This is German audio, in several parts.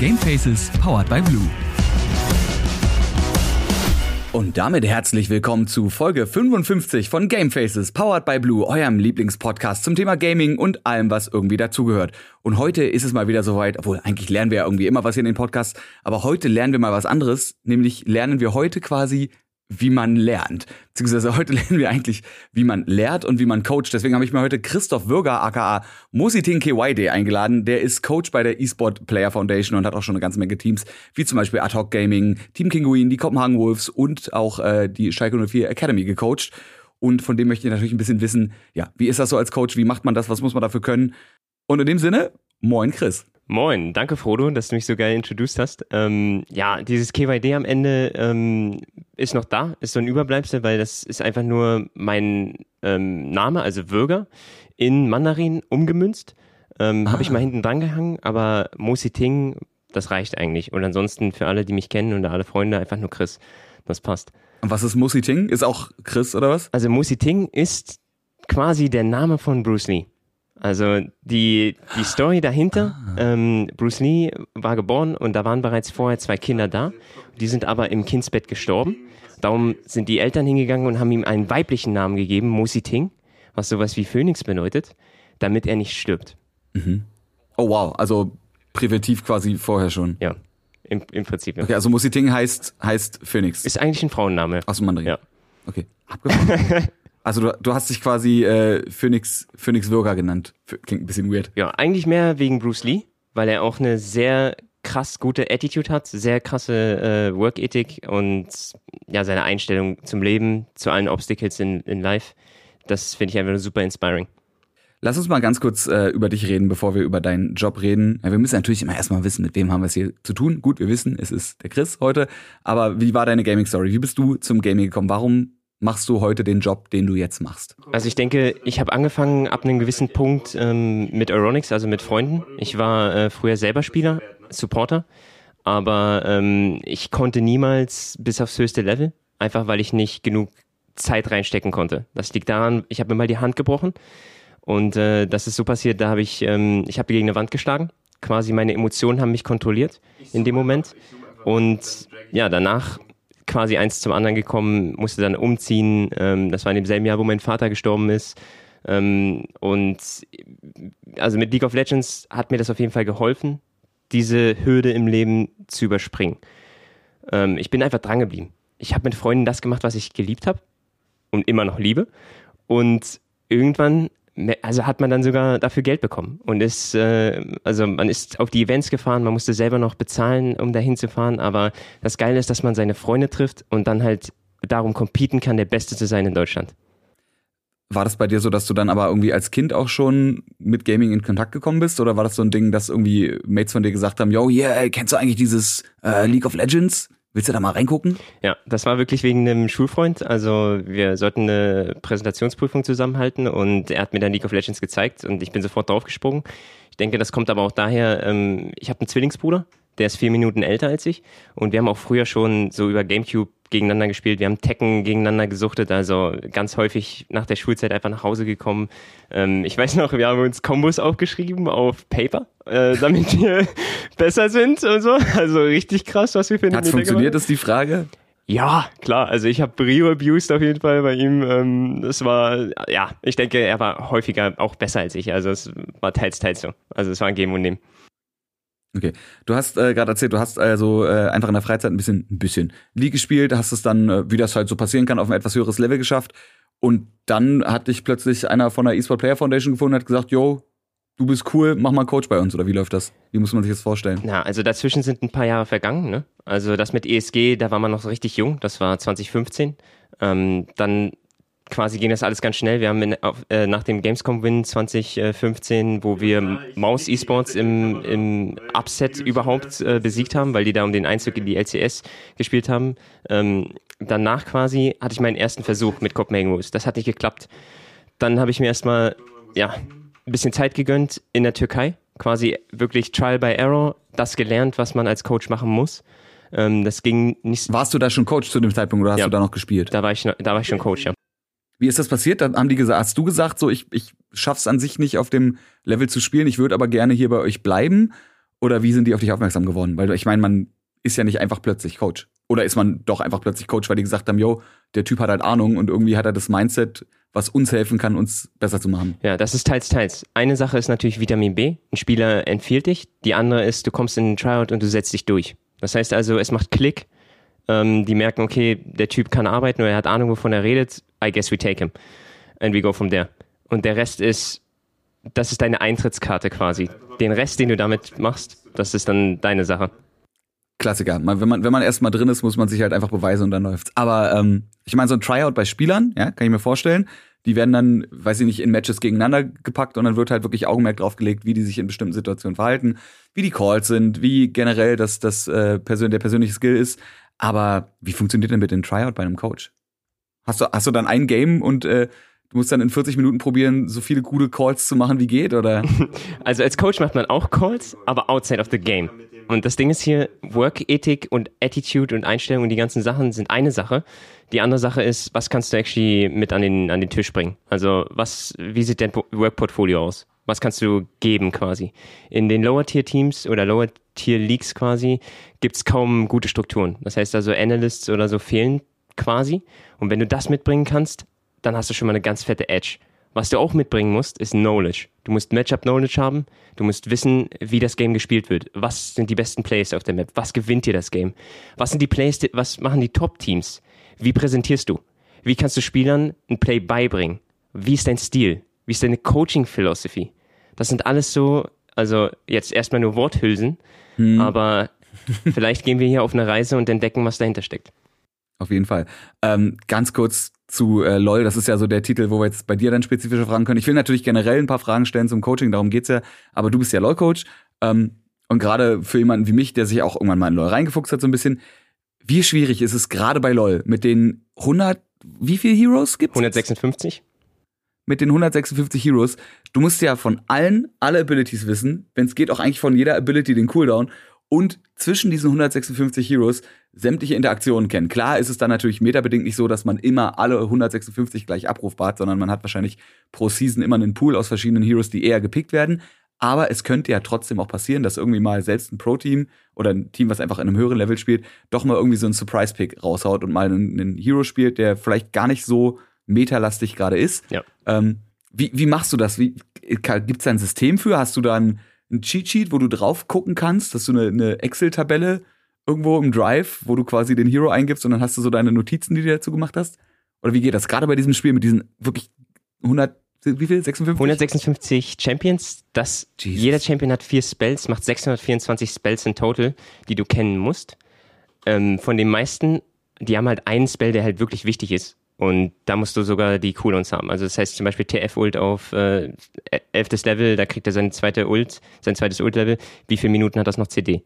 Gamefaces powered by Blue. Und damit herzlich willkommen zu Folge 55 von Gamefaces, powered by Blue, eurem Lieblingspodcast zum Thema Gaming und allem, was irgendwie dazugehört. Und heute ist es mal wieder soweit, obwohl eigentlich lernen wir ja irgendwie immer was hier in den Podcasts, aber heute lernen wir mal was anderes, nämlich lernen wir heute quasi wie man lernt. Beziehungsweise heute lernen wir eigentlich, wie man lehrt und wie man coacht. Deswegen habe ich mir heute Christoph Würger, aka Musitin KYD, eingeladen. Der ist Coach bei der eSport Player Foundation und hat auch schon eine ganze Menge Teams, wie zum Beispiel Ad Hoc Gaming, Team Kinguin, die Kopenhagen Wolves und auch äh, die Schalke 04 Academy gecoacht. Und von dem möchte ich natürlich ein bisschen wissen, ja, wie ist das so als Coach? Wie macht man das? Was muss man dafür können? Und in dem Sinne, moin Chris. Moin, danke Frodo, dass du mich so geil introduced hast. Ähm, ja, dieses KYD am Ende ähm, ist noch da, ist so ein Überbleibsel, weil das ist einfach nur mein ähm, Name, also Würger, in Mandarin umgemünzt. Ähm, ah. Habe ich mal hinten dran gehangen, aber Mosi Ting, das reicht eigentlich. Und ansonsten für alle, die mich kennen und alle Freunde, einfach nur Chris. Das passt. Und was ist Mosi Ting? Ist auch Chris oder was? Also Mosi Ting ist quasi der Name von Bruce Lee. Also die, die Story dahinter, ah. ähm, Bruce Lee war geboren und da waren bereits vorher zwei Kinder da. Die sind aber im Kindsbett gestorben. Darum sind die Eltern hingegangen und haben ihm einen weiblichen Namen gegeben, Mosi Ting, was sowas wie Phönix bedeutet, damit er nicht stirbt. Mhm. Oh wow, also präventiv quasi vorher schon. Ja, im, im Prinzip. Ja. Okay, also Mosi Ting heißt, heißt Phönix. Ist eigentlich ein Frauenname. Aus dem Mandarin. Ja. Okay, abgefahren. Also du, du hast dich quasi äh, Phoenix, Phoenix Würger genannt. Klingt ein bisschen weird. Ja, eigentlich mehr wegen Bruce Lee, weil er auch eine sehr krass gute Attitude hat, sehr krasse äh, Work-Ethik und ja, seine Einstellung zum Leben, zu allen Obstacles in, in Life. Das finde ich einfach super inspiring. Lass uns mal ganz kurz äh, über dich reden, bevor wir über deinen Job reden. Ja, wir müssen natürlich immer erstmal wissen, mit wem haben wir es hier zu tun. Gut, wir wissen, es ist der Chris heute. Aber wie war deine Gaming-Story? Wie bist du zum Gaming gekommen? Warum machst du heute den Job, den du jetzt machst? Also ich denke, ich habe angefangen ab einem gewissen Punkt ähm, mit Aeronix, also mit Freunden. Ich war äh, früher selber Spieler, Supporter, aber ähm, ich konnte niemals bis aufs höchste Level, einfach weil ich nicht genug Zeit reinstecken konnte. Das liegt daran, ich habe mir mal die Hand gebrochen und äh, das ist so passiert, da habe ich, ähm, ich habe gegen eine Wand geschlagen. Quasi meine Emotionen haben mich kontrolliert in dem Moment. Und ja, danach quasi eins zum anderen gekommen, musste dann umziehen. Ähm, das war in demselben Jahr, wo mein Vater gestorben ist. Ähm, und also mit League of Legends hat mir das auf jeden Fall geholfen, diese Hürde im Leben zu überspringen. Ähm, ich bin einfach dran geblieben. Ich habe mit Freunden das gemacht, was ich geliebt habe und immer noch liebe. Und irgendwann also hat man dann sogar dafür Geld bekommen und ist, äh, also man ist auf die Events gefahren, man musste selber noch bezahlen, um dahin zu fahren, aber das Geile ist, dass man seine Freunde trifft und dann halt darum competen kann, der Beste zu sein in Deutschland. War das bei dir so, dass du dann aber irgendwie als Kind auch schon mit Gaming in Kontakt gekommen bist? Oder war das so ein Ding, dass irgendwie Mates von dir gesagt haben, yo, yeah, kennst du eigentlich dieses äh, League of Legends? Willst du da mal reingucken? Ja, das war wirklich wegen einem Schulfreund. Also wir sollten eine Präsentationsprüfung zusammenhalten und er hat mir dann League of Legends gezeigt und ich bin sofort draufgesprungen. Ich denke, das kommt aber auch daher, ähm, ich habe einen Zwillingsbruder, der ist vier Minuten älter als ich und wir haben auch früher schon so über Gamecube gegeneinander gespielt, wir haben Tekken gegeneinander gesuchtet, also ganz häufig nach der Schulzeit einfach nach Hause gekommen. Ähm, ich weiß noch, wir haben uns Kombos aufgeschrieben auf Paper, äh, damit wir besser sind und so. Also richtig krass, was wir finden. Hat funktioniert, ist die Frage? Ja, klar. Also ich habe Brio abused auf jeden Fall bei ihm. Ähm, das war, ja, ich denke, er war häufiger auch besser als ich. Also es war teils, teils so. Also es war ein Game und Nehmen. Okay. Du hast äh, gerade erzählt, du hast also äh, einfach in der Freizeit ein bisschen, ein bisschen League gespielt, hast es dann, äh, wie das halt so passieren kann, auf ein etwas höheres Level geschafft. Und dann hat dich plötzlich einer von der eSport Player Foundation gefunden und hat gesagt, yo, du bist cool, mach mal Coach bei uns oder wie läuft das? Wie muss man sich das vorstellen? Na, also dazwischen sind ein paar Jahre vergangen, ne? Also das mit ESG, da war man noch richtig jung, das war 2015. Ähm, dann quasi ging das alles ganz schnell. Wir haben in, auf, äh, nach dem Gamescom-Win 2015, wo wir Maus Esports im, im Upset überhaupt äh, besiegt haben, weil die da um den Einzug in die LCS gespielt haben. Ähm, danach quasi hatte ich meinen ersten Versuch mit Copenhagen Moves. Das hat nicht geklappt. Dann habe ich mir erstmal ja, ein bisschen Zeit gegönnt in der Türkei. Quasi wirklich Trial by Error, das gelernt, was man als Coach machen muss. Ähm, das ging nicht. Warst du da schon Coach zu dem Zeitpunkt oder hast ja, du da noch gespielt? Da war ich, da war ich schon Coach, ja. Wie ist das passiert? Dann haben die gesagt, hast du gesagt, so ich, ich schaff's an sich nicht auf dem Level zu spielen, ich würde aber gerne hier bei euch bleiben? Oder wie sind die auf dich aufmerksam geworden? Weil ich meine, man ist ja nicht einfach plötzlich Coach. Oder ist man doch einfach plötzlich Coach, weil die gesagt haben, yo, der Typ hat halt Ahnung und irgendwie hat er das Mindset, was uns helfen kann, uns besser zu machen. Ja, das ist teils, teils. Eine Sache ist natürlich Vitamin B. Ein Spieler empfiehlt dich. Die andere ist, du kommst in den Tryout und du setzt dich durch. Das heißt also, es macht Klick. Ähm, die merken, okay, der Typ kann arbeiten oder er hat Ahnung, wovon er redet. I guess we take him. And we go from there. Und der Rest ist, das ist deine Eintrittskarte quasi. Den Rest, den du damit machst, das ist dann deine Sache. Klassiker. Man, wenn man, wenn man erstmal drin ist, muss man sich halt einfach beweisen und dann läuft's. Aber ähm, ich meine, so ein Tryout bei Spielern, ja, kann ich mir vorstellen, die werden dann, weiß ich nicht, in Matches gegeneinander gepackt und dann wird halt wirklich Augenmerk drauf gelegt, wie die sich in bestimmten Situationen verhalten, wie die Calls sind, wie generell das, das äh, persön der persönliche Skill ist. Aber wie funktioniert denn mit dem Tryout bei einem Coach? Hast du, hast du dann ein Game und äh, du musst dann in 40 Minuten probieren, so viele gute Calls zu machen wie geht, oder? Also als Coach macht man auch Calls, aber outside of the game. Und das Ding ist hier, Work-Ethik und Attitude und Einstellung und die ganzen Sachen sind eine Sache. Die andere Sache ist, was kannst du actually mit an den, an den Tisch bringen? Also was, wie sieht dein Work-Portfolio aus? Was kannst du geben quasi? In den Lower-Tier-Teams oder Lower-Tier-Leagues quasi gibt's kaum gute Strukturen. Das heißt also, Analysts oder so fehlen quasi. Und wenn du das mitbringen kannst, dann hast du schon mal eine ganz fette Edge. Was du auch mitbringen musst, ist Knowledge. Du musst Matchup-Knowledge haben. Du musst wissen, wie das Game gespielt wird. Was sind die besten Plays auf der Map? Was gewinnt dir das Game? Was sind die Plays, was machen die Top-Teams? Wie präsentierst du? Wie kannst du Spielern ein Play beibringen? Wie ist dein Stil? Wie ist deine Coaching-Philosophie? Das sind alles so, also jetzt erstmal nur Worthülsen, hm. aber vielleicht gehen wir hier auf eine Reise und entdecken, was dahinter steckt. Auf jeden Fall. Ähm, ganz kurz zu äh, LOL, das ist ja so der Titel, wo wir jetzt bei dir dann spezifische Fragen können. Ich will natürlich generell ein paar Fragen stellen zum Coaching, darum geht's ja. Aber du bist ja LOL-Coach. Ähm, und gerade für jemanden wie mich, der sich auch irgendwann mal in LOL reingefuchst hat, so ein bisschen, wie schwierig ist es gerade bei LOL mit den 100, wie viele Heroes gibt's? 156. Mit den 156 Heroes. Du musst ja von allen alle Abilities wissen. Wenn es geht, auch eigentlich von jeder Ability den Cooldown und zwischen diesen 156 Heroes sämtliche Interaktionen kennen. Klar ist es dann natürlich metabedingt nicht so, dass man immer alle 156 gleich abrufbar hat, sondern man hat wahrscheinlich pro Season immer einen Pool aus verschiedenen Heroes, die eher gepickt werden. Aber es könnte ja trotzdem auch passieren, dass irgendwie mal selbst ein Pro-Team oder ein Team, was einfach in einem höheren Level spielt, doch mal irgendwie so einen Surprise-Pick raushaut und mal einen, einen, Hero spielt, der vielleicht gar nicht so metalastig gerade ist. Ja. Ähm, wie, wie machst du das? Gibt es da ein System für? Hast du da ein, ein Cheat-Sheet, wo du drauf gucken kannst? Hast du eine, eine Excel-Tabelle irgendwo im Drive, wo du quasi den Hero eingibst und dann hast du so deine Notizen, die du dazu gemacht hast? Oder wie geht das? Gerade bei diesem Spiel mit diesen wirklich 100, wie viel? 56? 156 Champions. Das, jeder Champion hat vier Spells, macht 624 Spells in total, die du kennen musst. Ähm, von den meisten, die haben halt einen Spell, der halt wirklich wichtig ist. Und da musst du sogar die Cooldowns haben. Also das heißt zum Beispiel TF-Ult auf äh, 11. Level, da kriegt er seine zweite Ult, sein zweites Ult-Level. Wie viele Minuten hat das noch CD?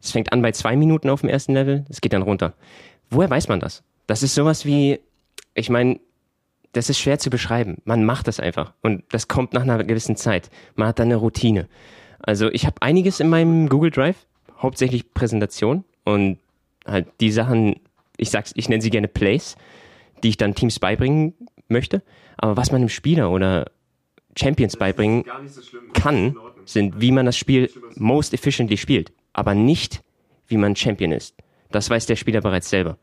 Es fängt an bei zwei Minuten auf dem ersten Level, es geht dann runter. Woher weiß man das? Das ist sowas wie, ich meine, das ist schwer zu beschreiben. Man macht das einfach. Und das kommt nach einer gewissen Zeit. Man hat dann eine Routine. Also ich habe einiges in meinem Google Drive, hauptsächlich Präsentation und halt die Sachen, ich sag's, ich nenne sie gerne Plays die ich dann Teams beibringen möchte. Aber was man dem Spieler oder Champions beibringen so kann, sind, wie man das Spiel most efficiently spielt. Aber nicht, wie man Champion ist. Das weiß der Spieler bereits selber.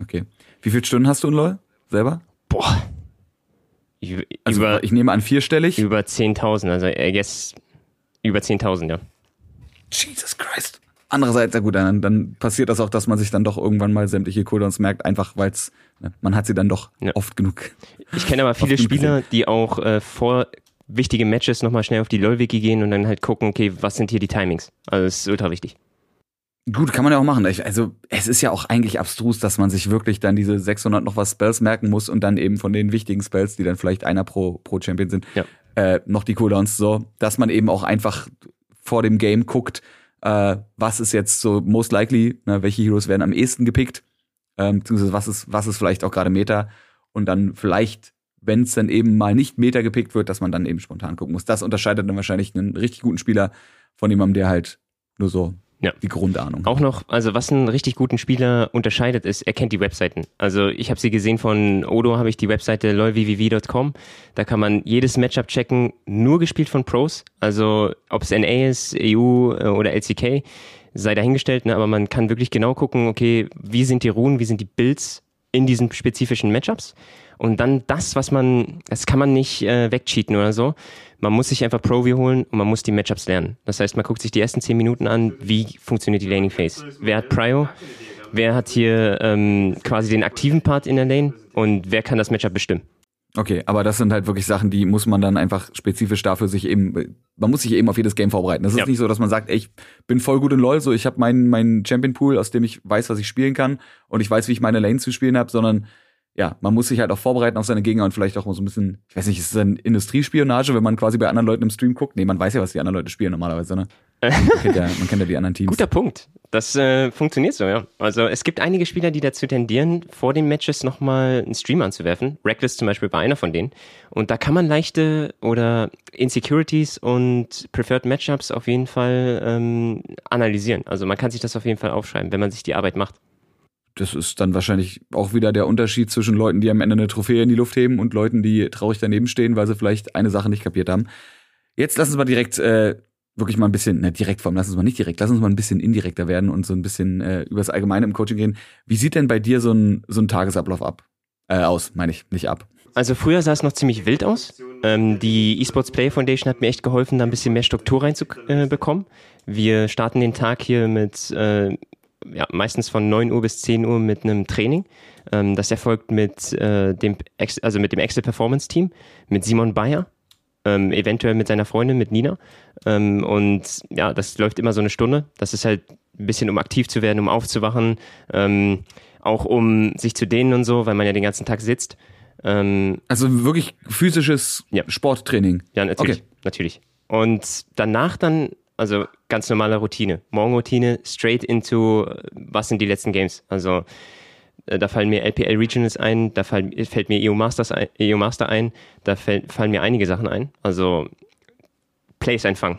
Okay. Wie viele Stunden hast du in LoL selber? Boah. Also über, ich nehme an vierstellig. Über 10.000, also I guess über 10.000, ja. Jesus Christ. Andererseits, ja gut, dann, dann passiert das auch, dass man sich dann doch irgendwann mal sämtliche Cooldowns merkt, einfach weil es, ne, man hat sie dann doch ja. oft genug. Ich kenne aber viele Spieler, die auch äh, vor wichtige Matches nochmal schnell auf die LoL-Wiki gehen und dann halt gucken, okay, was sind hier die Timings? Also das ist ultra wichtig. Gut, kann man ja auch machen. Also es ist ja auch eigentlich abstrus, dass man sich wirklich dann diese 600 noch was Spells merken muss und dann eben von den wichtigen Spells, die dann vielleicht einer pro, pro Champion sind, ja. äh, noch die Cooldowns so, dass man eben auch einfach vor dem Game guckt, äh, was ist jetzt so most likely, ne, welche Heroes werden am ehesten gepickt, ähm, beziehungsweise was ist, was ist vielleicht auch gerade Meta und dann vielleicht, wenn es dann eben mal nicht Meta gepickt wird, dass man dann eben spontan gucken muss. Das unterscheidet dann wahrscheinlich einen richtig guten Spieler von jemandem, der halt nur so ja. die Grundahnung. Auch noch, also was einen richtig guten Spieler unterscheidet, ist, er kennt die Webseiten. Also ich habe sie gesehen von Odo, habe ich die Webseite lolvvv.com. Da kann man jedes Matchup checken, nur gespielt von Pros. Also ob es NA ist, EU äh, oder LCK, sei dahingestellt, ne? aber man kann wirklich genau gucken, okay, wie sind die Runen, wie sind die Builds in diesen spezifischen Matchups. Und dann das, was man, das kann man nicht äh, wegcheaten oder so. Man muss sich einfach Pro-View holen und man muss die Matchups lernen. Das heißt, man guckt sich die ersten 10 Minuten an, wie funktioniert die Laning Phase. Wer hat Prio? Wer hat hier ähm, quasi den aktiven Part in der Lane? Und wer kann das Matchup bestimmen? Okay, aber das sind halt wirklich Sachen, die muss man dann einfach spezifisch dafür sich eben, man muss sich eben auf jedes Game vorbereiten. Das ist ja. nicht so, dass man sagt, ey, ich bin voll gut in LoL, so ich habe meinen meinen Champion Pool, aus dem ich weiß, was ich spielen kann und ich weiß, wie ich meine Lane zu spielen habe, sondern ja, man muss sich halt auch vorbereiten auf seine Gegner und vielleicht auch so ein bisschen, ich weiß nicht, ist es eine Industriespionage, wenn man quasi bei anderen Leuten im Stream guckt? Nee, man weiß ja, was die anderen Leute spielen normalerweise, ne? Man kennt ja, man kennt ja die anderen Teams. Guter Punkt. Das äh, funktioniert so, ja. Also es gibt einige Spieler, die dazu tendieren, vor den Matches nochmal einen Stream anzuwerfen. Reckless zum Beispiel war einer von denen. Und da kann man leichte oder Insecurities und Preferred Matchups auf jeden Fall ähm, analysieren. Also man kann sich das auf jeden Fall aufschreiben, wenn man sich die Arbeit macht das ist dann wahrscheinlich auch wieder der Unterschied zwischen Leuten, die am Ende eine Trophäe in die Luft heben und Leuten, die traurig daneben stehen, weil sie vielleicht eine Sache nicht kapiert haben. Jetzt lass uns mal direkt äh, wirklich mal ein bisschen, ne, direkt vor allem, lass uns mal nicht direkt, lass uns mal ein bisschen indirekter werden und so ein bisschen äh, über das Allgemeine im Coaching gehen. Wie sieht denn bei dir so ein, so ein Tagesablauf ab? Äh, aus, meine ich, nicht ab. Also früher sah es noch ziemlich wild aus. Ähm, die Esports Play Foundation hat mir echt geholfen, da ein bisschen mehr Struktur reinzubekommen. Äh, Wir starten den Tag hier mit äh, ja, meistens von 9 Uhr bis 10 Uhr mit einem Training. Ähm, das erfolgt mit, äh, dem, Ex also mit dem Excel Performance Team, mit Simon Bayer, ähm, eventuell mit seiner Freundin, mit Nina. Ähm, und ja, das läuft immer so eine Stunde. Das ist halt ein bisschen, um aktiv zu werden, um aufzuwachen, ähm, auch um sich zu dehnen und so, weil man ja den ganzen Tag sitzt. Ähm, also wirklich physisches ja. Sporttraining. Ja, natürlich. Okay. natürlich. Und danach dann also ganz normale Routine. Morgenroutine, straight into, was sind die letzten Games? Also äh, da fallen mir LPL Regionals ein, da fall, fällt mir EU, Masters ein, EU Master ein, da fällt, fallen mir einige Sachen ein. Also Plays einfangen.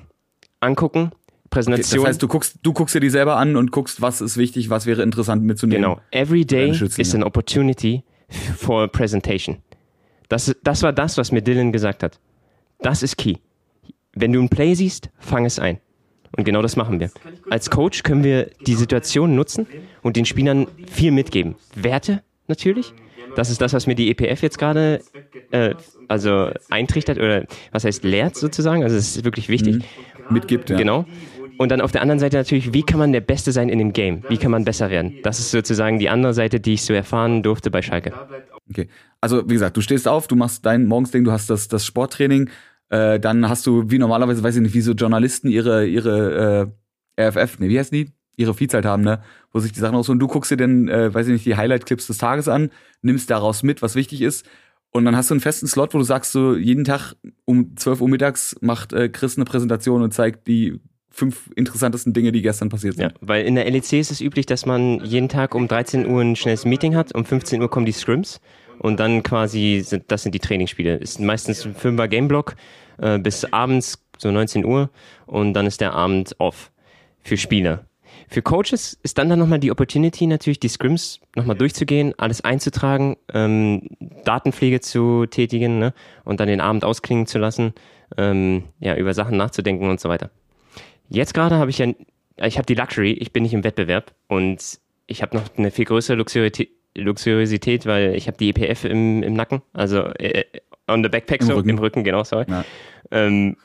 Angucken, Präsentation. Okay, das heißt, du guckst, du guckst dir die selber an und guckst, was ist wichtig, was wäre interessant mitzunehmen. Genau. Every day is an opportunity for a presentation. Das, das war das, was mir Dylan gesagt hat. Das ist key. Wenn du ein Play siehst, fang es ein. Und genau das machen wir. Als Coach können wir die Situation nutzen und den Spielern viel mitgeben. Werte natürlich. Das ist das, was mir die EPF jetzt gerade äh, also eintrichtert oder was heißt lehrt sozusagen. Also es ist wirklich wichtig. Mhm. Mitgibt, ja. Genau. Und dann auf der anderen Seite natürlich, wie kann man der Beste sein in dem Game? Wie kann man besser werden? Das ist sozusagen die andere Seite, die ich so erfahren durfte bei Schalke. Okay. Also, wie gesagt, du stehst auf, du machst dein Morgensding, du hast das, das Sporttraining äh, dann hast du, wie normalerweise, weiß ich nicht, wie so Journalisten ihre, ihre äh, RFF, ne, wie heißt die? Ihre Feedzeit haben, ne? Wo sich die Sachen aussuchen. Du guckst dir dann, äh, weiß ich nicht, die Highlight-Clips des Tages an, nimmst daraus mit, was wichtig ist. Und dann hast du einen festen Slot, wo du sagst, so jeden Tag um 12 Uhr mittags macht äh, Chris eine Präsentation und zeigt die fünf interessantesten Dinge, die gestern passiert sind. Ja, weil in der LEC ist es üblich, dass man jeden Tag um 13 Uhr ein schnelles Meeting hat, um 15 Uhr kommen die Scrims und dann quasi sind das sind die Trainingsspiele. Ist meistens ein Fünfer Gameblock äh, bis abends so 19 Uhr und dann ist der Abend off für Spieler. Für Coaches ist dann dann nochmal die Opportunity natürlich, die Scrims nochmal durchzugehen, alles einzutragen, ähm, Datenpflege zu tätigen ne? und dann den Abend ausklingen zu lassen, ähm, ja, über Sachen nachzudenken und so weiter. Jetzt gerade habe ich ja, ich habe die Luxury, ich bin nicht im Wettbewerb und ich habe noch eine viel größere Luxurität Luxuriosität, weil ich habe die EPF im, im Nacken, also äh, on the backpack Im so, Rücken. im Rücken, genau, sorry. Ja. Ähm,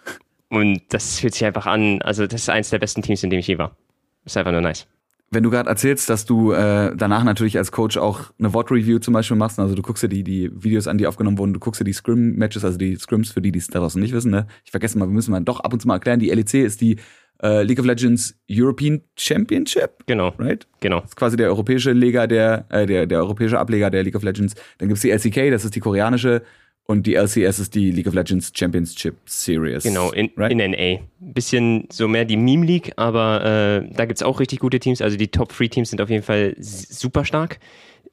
und das fühlt sich einfach an, also das ist eins der besten Teams, in dem ich je war. Ist einfach nur nice. Wenn du gerade erzählst, dass du äh, danach natürlich als Coach auch eine VOD-Review zum Beispiel machst, also du guckst dir die, die Videos an, die aufgenommen wurden, du guckst dir die Scrim-Matches, also die Scrims, für die, die es da draußen nicht wissen, ne? Ich vergesse mal, wir müssen mal doch ab und zu mal erklären, die LEC ist die äh, League of Legends European Championship. Genau. Right? Genau. Das ist quasi der europäische Liga der, äh, der, der europäische Ableger der League of Legends. Dann gibt's die LCK, das ist die koreanische. Und die LCS ist die League of Legends Championship Series. Genau, in, right? in NA. Bisschen so mehr die Meme League, aber äh, da gibt's auch richtig gute Teams. Also die Top 3 Teams sind auf jeden Fall super stark.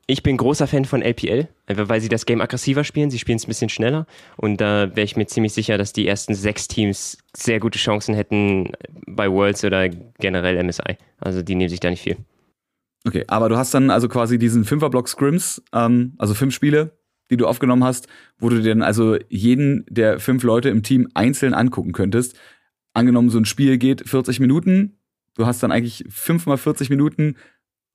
Ich bin großer Fan von LPL, einfach weil sie das Game aggressiver spielen. Sie spielen es ein bisschen schneller. Und da wäre ich mir ziemlich sicher, dass die ersten sechs Teams sehr gute Chancen hätten bei Worlds oder generell MSI. Also die nehmen sich da nicht viel. Okay, aber du hast dann also quasi diesen Fünferblock Scrims, ähm, also fünf Spiele, die du aufgenommen hast, wo du dir dann also jeden der fünf Leute im Team einzeln angucken könntest. Angenommen, so ein Spiel geht 40 Minuten, du hast dann eigentlich fünf mal 40 Minuten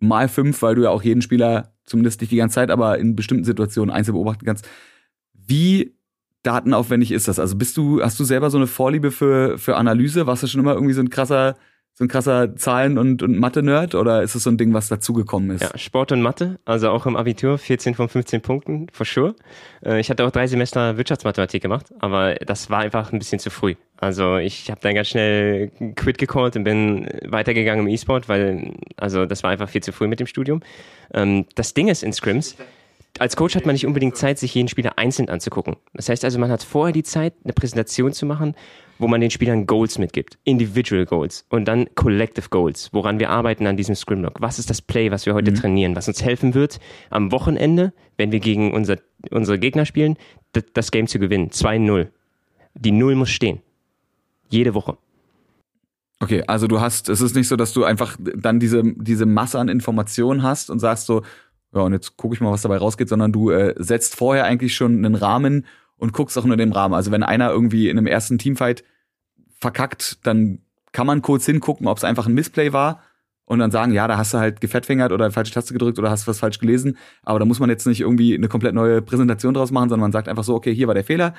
mal fünf, weil du ja auch jeden Spieler zumindest nicht die ganze Zeit, aber in bestimmten Situationen einzeln beobachten kannst. Wie datenaufwendig ist das? Also bist du, hast du selber so eine Vorliebe für, für Analyse? Warst du schon immer irgendwie so ein krasser so ein krasser Zahlen- und, und Mathe-Nerd oder ist es so ein Ding, was dazugekommen ist? Ja, Sport und Mathe, also auch im Abitur 14 von 15 Punkten, for sure. Äh, ich hatte auch drei Semester Wirtschaftsmathematik gemacht, aber das war einfach ein bisschen zu früh. Also ich habe dann ganz schnell Quit gecallt und bin weitergegangen im E-Sport, weil also das war einfach viel zu früh mit dem Studium. Ähm, das Ding ist in Scrims, als Coach hat man nicht unbedingt Zeit, sich jeden Spieler einzeln anzugucken. Das heißt also, man hat vorher die Zeit, eine Präsentation zu machen, wo man den Spielern Goals mitgibt. Individual Goals und dann Collective Goals, woran wir arbeiten an diesem Scrimlock. Was ist das Play, was wir heute mhm. trainieren, was uns helfen wird, am Wochenende, wenn wir gegen unser, unsere Gegner spielen, das Game zu gewinnen. 2-0. Die Null muss stehen. Jede Woche. Okay, also du hast, es ist nicht so, dass du einfach dann diese, diese Masse an Informationen hast und sagst so, ja, und jetzt gucke ich mal, was dabei rausgeht, sondern du äh, setzt vorher eigentlich schon einen Rahmen und guckst auch nur dem Rahmen. Also wenn einer irgendwie in einem ersten Teamfight verkackt, dann kann man kurz hingucken, ob es einfach ein Missplay war und dann sagen, ja, da hast du halt gefettfingert oder falsche Taste gedrückt oder hast was falsch gelesen. Aber da muss man jetzt nicht irgendwie eine komplett neue Präsentation draus machen, sondern man sagt einfach so, okay, hier war der Fehler,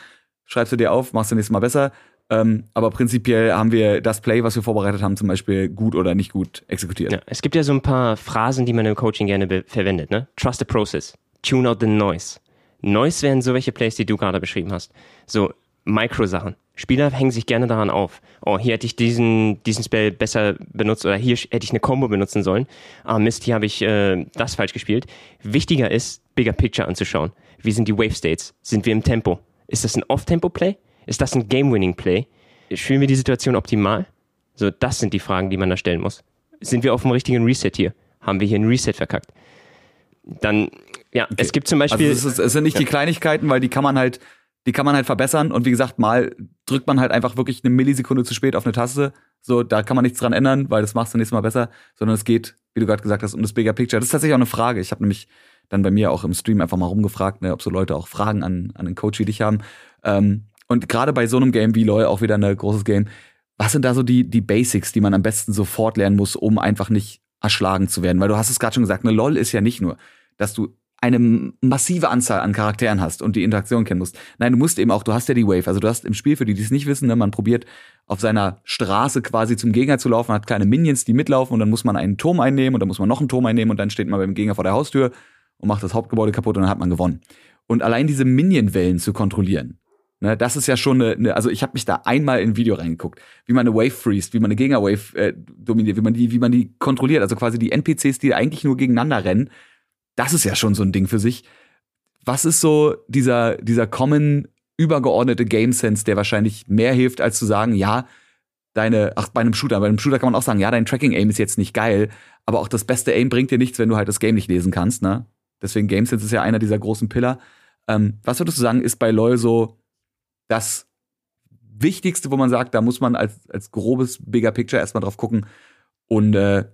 schreibst du dir auf, machst du nächstes Mal besser. Ähm, aber prinzipiell haben wir das Play, was wir vorbereitet haben, zum Beispiel gut oder nicht gut exekutiert. Ja, es gibt ja so ein paar Phrasen, die man im Coaching gerne verwendet. Ne? Trust the process. Tune out the noise. Noise wären so welche Plays, die du gerade beschrieben hast. So Micro-Sachen. Spieler hängen sich gerne daran auf. Oh, hier hätte ich diesen, diesen Spell besser benutzt oder hier hätte ich eine Combo benutzen sollen. Ah, Mist, hier habe ich äh, das falsch gespielt. Wichtiger ist, Bigger Picture anzuschauen. Wie sind die Wave States? Sind wir im Tempo? Ist das ein Off-Tempo-Play? Ist das ein Game-Winning-Play? Spielen wir die Situation optimal? So, das sind die Fragen, die man da stellen muss. Sind wir auf dem richtigen Reset hier? Haben wir hier ein Reset verkackt? Dann, ja, okay. es gibt zum Beispiel. Also es, ist, es sind nicht ja. die Kleinigkeiten, weil die kann man halt, die kann man halt verbessern. Und wie gesagt, mal drückt man halt einfach wirklich eine Millisekunde zu spät auf eine Taste. So, da kann man nichts dran ändern, weil das machst du nächstes Mal besser. Sondern es geht, wie du gerade gesagt hast, um das Bigger Picture. Das ist tatsächlich auch eine Frage. Ich habe nämlich dann bei mir auch im Stream einfach mal rumgefragt, ne, ob so Leute auch Fragen an, an den Coach wie dich haben. Ähm, und gerade bei so einem Game wie LoL, auch wieder ein großes Game, was sind da so die, die Basics, die man am besten sofort lernen muss, um einfach nicht erschlagen zu werden? Weil du hast es gerade schon gesagt, ne, LoL ist ja nicht nur, dass du eine massive Anzahl an Charakteren hast und die Interaktion kennen musst. Nein, du musst eben auch, du hast ja die Wave. Also du hast im Spiel, für die, die es nicht wissen, ne, man probiert auf seiner Straße quasi zum Gegner zu laufen, hat kleine Minions, die mitlaufen und dann muss man einen Turm einnehmen und dann muss man noch einen Turm einnehmen und dann steht man beim Gegner vor der Haustür und macht das Hauptgebäude kaputt und dann hat man gewonnen. Und allein diese Minion-Wellen zu kontrollieren, Ne, das ist ja schon eine, eine also ich habe mich da einmal in ein Video reingeguckt, wie man eine Wave freest, wie man eine Gegner-Wave äh, dominiert, wie man die, wie man die kontrolliert. Also quasi die NPCs, die eigentlich nur gegeneinander rennen. Das ist ja schon so ein Ding für sich. Was ist so dieser, dieser common übergeordnete Game Sense, der wahrscheinlich mehr hilft, als zu sagen, ja, deine, ach, bei einem Shooter, bei einem Shooter kann man auch sagen, ja, dein Tracking Aim ist jetzt nicht geil, aber auch das beste Aim bringt dir nichts, wenn du halt das Game nicht lesen kannst, ne? Deswegen Game Sense ist ja einer dieser großen Pillar. Ähm, was würdest du sagen, ist bei LoL so das Wichtigste, wo man sagt, da muss man als, als grobes Bigger Picture erstmal drauf gucken und äh,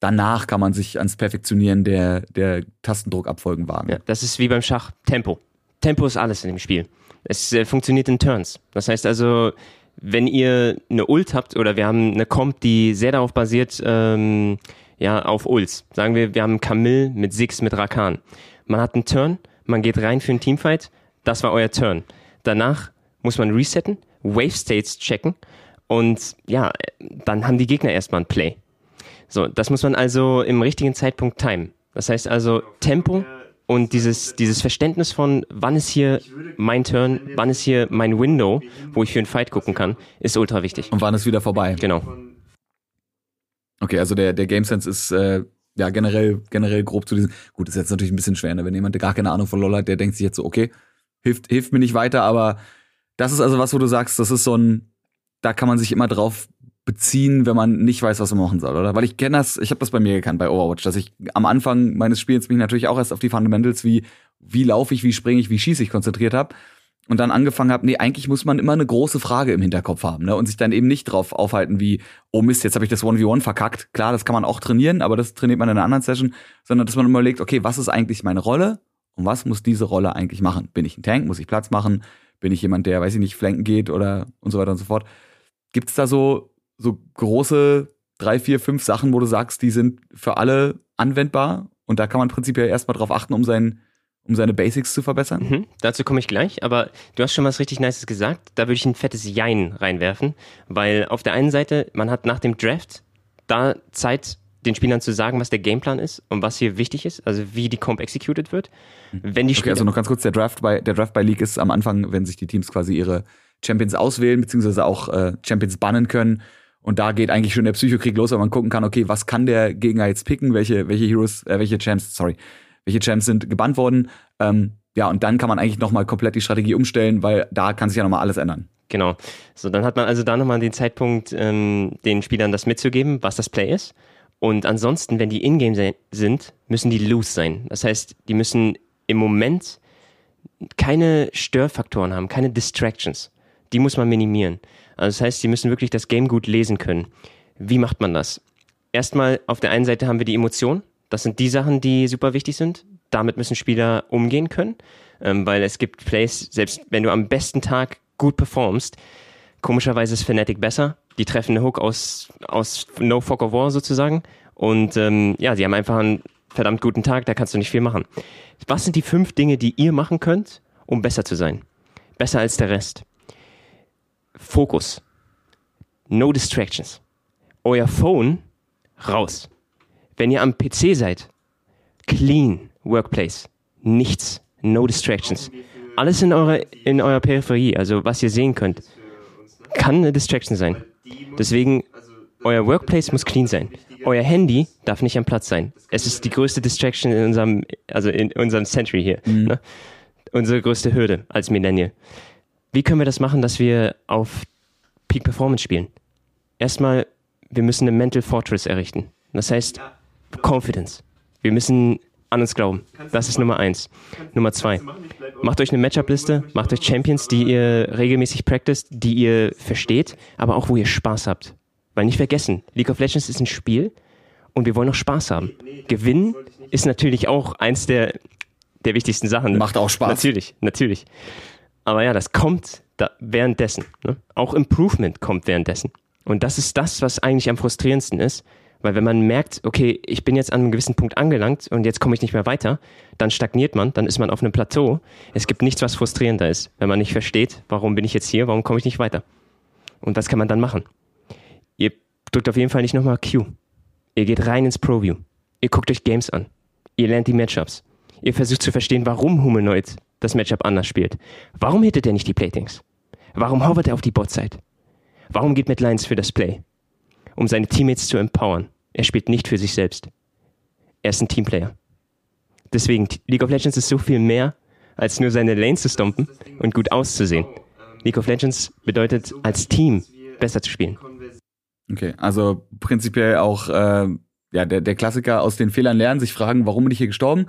danach kann man sich ans Perfektionieren der, der Tastendruckabfolgen wagen. Ja, das ist wie beim Schach Tempo. Tempo ist alles in dem Spiel. Es äh, funktioniert in Turns. Das heißt also, wenn ihr eine Ult habt oder wir haben eine Comp, die sehr darauf basiert, ähm, ja, auf Ults. Sagen wir, wir haben Camille mit Six mit Rakan. Man hat einen Turn, man geht rein für einen Teamfight, das war euer Turn. Danach muss man resetten, Wave States checken und ja, dann haben die Gegner erstmal ein Play. So, das muss man also im richtigen Zeitpunkt timen. Das heißt also Tempo und dieses, dieses Verständnis von, wann ist hier mein Turn, wann ist hier mein Window, wo ich für einen Fight gucken kann, ist ultra wichtig. Und wann ist wieder vorbei. Genau. Okay, also der, der Game Sense ist äh, ja generell, generell grob zu diesem. Gut, ist jetzt natürlich ein bisschen schwer, ne? wenn jemand gar keine Ahnung von LOL hat, der denkt sich jetzt so, okay, hilft, hilft mir nicht weiter, aber das ist also was, wo du sagst, das ist so ein, da kann man sich immer drauf beziehen, wenn man nicht weiß, was man machen soll, oder? Weil ich kenne das, ich habe das bei mir gekannt bei Overwatch, dass ich am Anfang meines Spiels mich natürlich auch erst auf die Fundamentals wie wie laufe ich, wie springe ich, wie schieße ich konzentriert habe und dann angefangen habe, nee, eigentlich muss man immer eine große Frage im Hinterkopf haben, ne? Und sich dann eben nicht drauf aufhalten wie, oh Mist, jetzt habe ich das 1v1 verkackt. Klar, das kann man auch trainieren, aber das trainiert man in einer anderen Session, sondern dass man überlegt, okay, was ist eigentlich meine Rolle und was muss diese Rolle eigentlich machen? Bin ich ein Tank, muss ich Platz machen? Bin ich jemand, der, weiß ich nicht, flanken geht oder und so weiter und so fort? Gibt's da so so große drei, vier, fünf Sachen, wo du sagst, die sind für alle anwendbar und da kann man prinzipiell erstmal drauf achten, um seinen um seine Basics zu verbessern? Mhm, dazu komme ich gleich, aber du hast schon was richtig Nices gesagt. Da würde ich ein fettes Jein reinwerfen, weil auf der einen Seite, man hat nach dem Draft da Zeit, den Spielern zu sagen, was der Gameplan ist und was hier wichtig ist, also wie die Comp executed wird. Wenn die okay, also noch ganz kurz, der Draft bei, der Draft bei League ist am Anfang, wenn sich die Teams quasi ihre Champions auswählen, beziehungsweise auch äh, Champions bannen können. Und da geht eigentlich schon der Psychokrieg los, weil man gucken kann, okay, was kann der Gegner jetzt picken, welche, welche Heroes, äh, welche Champs, sorry, welche Champs sind gebannt worden. Ähm, ja, und dann kann man eigentlich nochmal komplett die Strategie umstellen, weil da kann sich ja nochmal alles ändern. Genau. So, dann hat man also da nochmal den Zeitpunkt, ähm, den Spielern das mitzugeben, was das Play ist. Und ansonsten, wenn die Ingame sind, müssen die loose sein. Das heißt, die müssen im Moment keine Störfaktoren haben, keine Distractions. Die muss man minimieren. Also das heißt, sie müssen wirklich das Game gut lesen können. Wie macht man das? Erstmal auf der einen Seite haben wir die Emotion. Das sind die Sachen, die super wichtig sind. Damit müssen Spieler umgehen können, ähm, weil es gibt Plays, selbst wenn du am besten Tag gut performst, komischerweise ist Fnatic besser. Die treffen eine Hook aus, aus No Fog of War sozusagen. Und ähm, ja, sie haben einfach einen verdammt guten Tag, da kannst du nicht viel machen. Was sind die fünf Dinge, die ihr machen könnt, um besser zu sein? Besser als der Rest. Fokus. No distractions. Euer Phone raus. Wenn ihr am PC seid, clean Workplace. Nichts. No distractions. Alles in eurer, in eurer Peripherie, also was ihr sehen könnt, kann eine Distraction sein. Deswegen, euer Workplace muss clean sein. Euer Handy darf nicht am Platz sein. Es ist die größte Distraction in unserem, also in unserem Century hier. Mhm. Ne? Unsere größte Hürde als Millennial. Wie können wir das machen, dass wir auf Peak Performance spielen? Erstmal, wir müssen eine Mental Fortress errichten. Das heißt, Confidence. Wir müssen an uns glauben. Das ist Nummer eins. Nummer zwei. Macht euch eine Matchup-Liste, macht euch Champions, die ihr regelmäßig practiced, die ihr versteht, aber auch wo ihr Spaß habt. Weil nicht vergessen, League of Legends ist ein Spiel und wir wollen auch Spaß haben. Gewinnen ist natürlich auch eins der, der wichtigsten Sachen. Macht auch Spaß. Natürlich, natürlich. Aber ja, das kommt da währenddessen. Ne? Auch Improvement kommt währenddessen. Und das ist das, was eigentlich am frustrierendsten ist, weil wenn man merkt, okay, ich bin jetzt an einem gewissen Punkt angelangt und jetzt komme ich nicht mehr weiter, dann stagniert man, dann ist man auf einem Plateau. Es gibt nichts, was frustrierender ist, wenn man nicht versteht, warum bin ich jetzt hier, warum komme ich nicht weiter. Und was kann man dann machen? Ihr drückt auf jeden Fall nicht nochmal Q. Ihr geht rein ins ProView. Ihr guckt euch Games an. Ihr lernt die Matchups. Ihr versucht zu verstehen, warum Humanoid das Matchup anders spielt. Warum hittet er nicht die Platings? Warum hovert er auf die Botside? Warum geht mit Lines für das Play? Um seine Teammates zu empowern. Er spielt nicht für sich selbst. Er ist ein Teamplayer. Deswegen, League of Legends ist so viel mehr, als nur seine Lane zu stompen und gut auszusehen. League of Legends bedeutet, als Team besser zu spielen. Okay, also prinzipiell auch äh, ja, der, der Klassiker aus den Fehlern lernen, sich fragen, warum bin ich hier gestorben?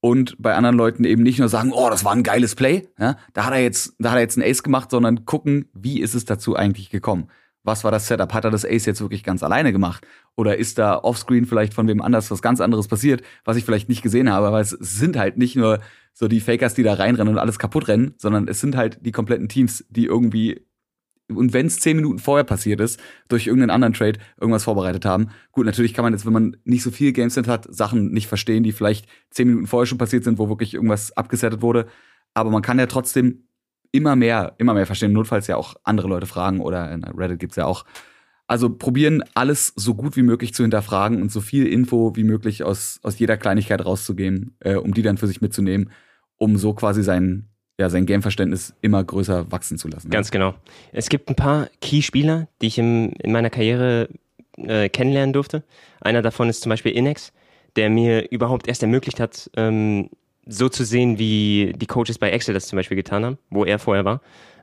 Und bei anderen Leuten eben nicht nur sagen, oh, das war ein geiles Play, ja, da hat er jetzt, da hat er jetzt ein Ace gemacht, sondern gucken, wie ist es dazu eigentlich gekommen? Was war das Setup? Hat er das Ace jetzt wirklich ganz alleine gemacht? Oder ist da offscreen vielleicht von wem anders was ganz anderes passiert, was ich vielleicht nicht gesehen habe? Weil es sind halt nicht nur so die Fakers, die da reinrennen und alles kaputt rennen, sondern es sind halt die kompletten Teams, die irgendwie, und wenn es zehn Minuten vorher passiert ist, durch irgendeinen anderen Trade irgendwas vorbereitet haben. Gut, natürlich kann man jetzt, wenn man nicht so viel Gameset hat, Sachen nicht verstehen, die vielleicht zehn Minuten vorher schon passiert sind, wo wirklich irgendwas abgesettet wurde. Aber man kann ja trotzdem immer mehr, immer mehr verstehen. Notfalls ja auch andere Leute fragen oder in Reddit gibt's ja auch. Also probieren, alles so gut wie möglich zu hinterfragen und so viel Info wie möglich aus, aus jeder Kleinigkeit rauszugeben, äh, um die dann für sich mitzunehmen, um so quasi sein, ja, sein Gameverständnis immer größer wachsen zu lassen. Ganz genau. Es gibt ein paar Key-Spieler, die ich im, in meiner Karriere äh, kennenlernen durfte. Einer davon ist zum Beispiel Inex, der mir überhaupt erst ermöglicht hat, ähm, so zu sehen, wie die Coaches bei Excel das zum Beispiel getan haben, wo er vorher war.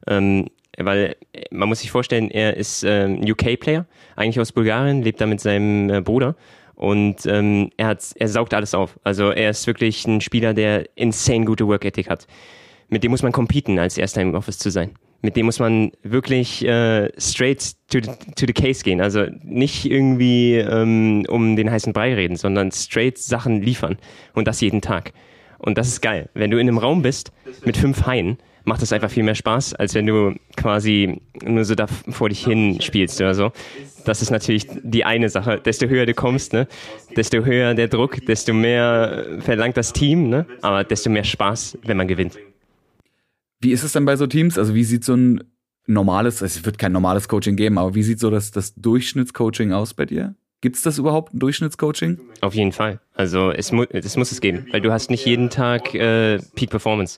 Ähm, weil äh, man muss sich vorstellen, er ist ähm, UK-Player, eigentlich aus Bulgarien, lebt da mit seinem äh, Bruder und ähm, er, hat, er saugt alles auf. Also er ist wirklich ein Spieler, der insane gute Work Ethic hat. Mit dem muss man competen, als Erster im Office zu sein. Mit dem muss man wirklich äh, straight to the, to the case gehen. Also nicht irgendwie ähm, um den heißen Brei reden, sondern straight Sachen liefern. Und das jeden Tag. Und das ist geil. Wenn du in einem Raum bist mit fünf Haien, macht das einfach viel mehr Spaß, als wenn du quasi nur so da vor dich hin spielst oder so. Das ist natürlich die eine Sache. Desto höher du kommst, ne, desto höher der Druck, desto mehr verlangt das Team, ne, aber desto mehr Spaß, wenn man gewinnt. Wie ist es dann bei so Teams? Also wie sieht so ein normales, es wird kein normales Coaching geben, aber wie sieht so das, das Durchschnittscoaching aus bei dir? Gibt es das überhaupt, ein Durchschnittscoaching? Auf jeden Fall. Also es, mu es muss es geben, weil du hast nicht jeden Tag äh, Peak Performance.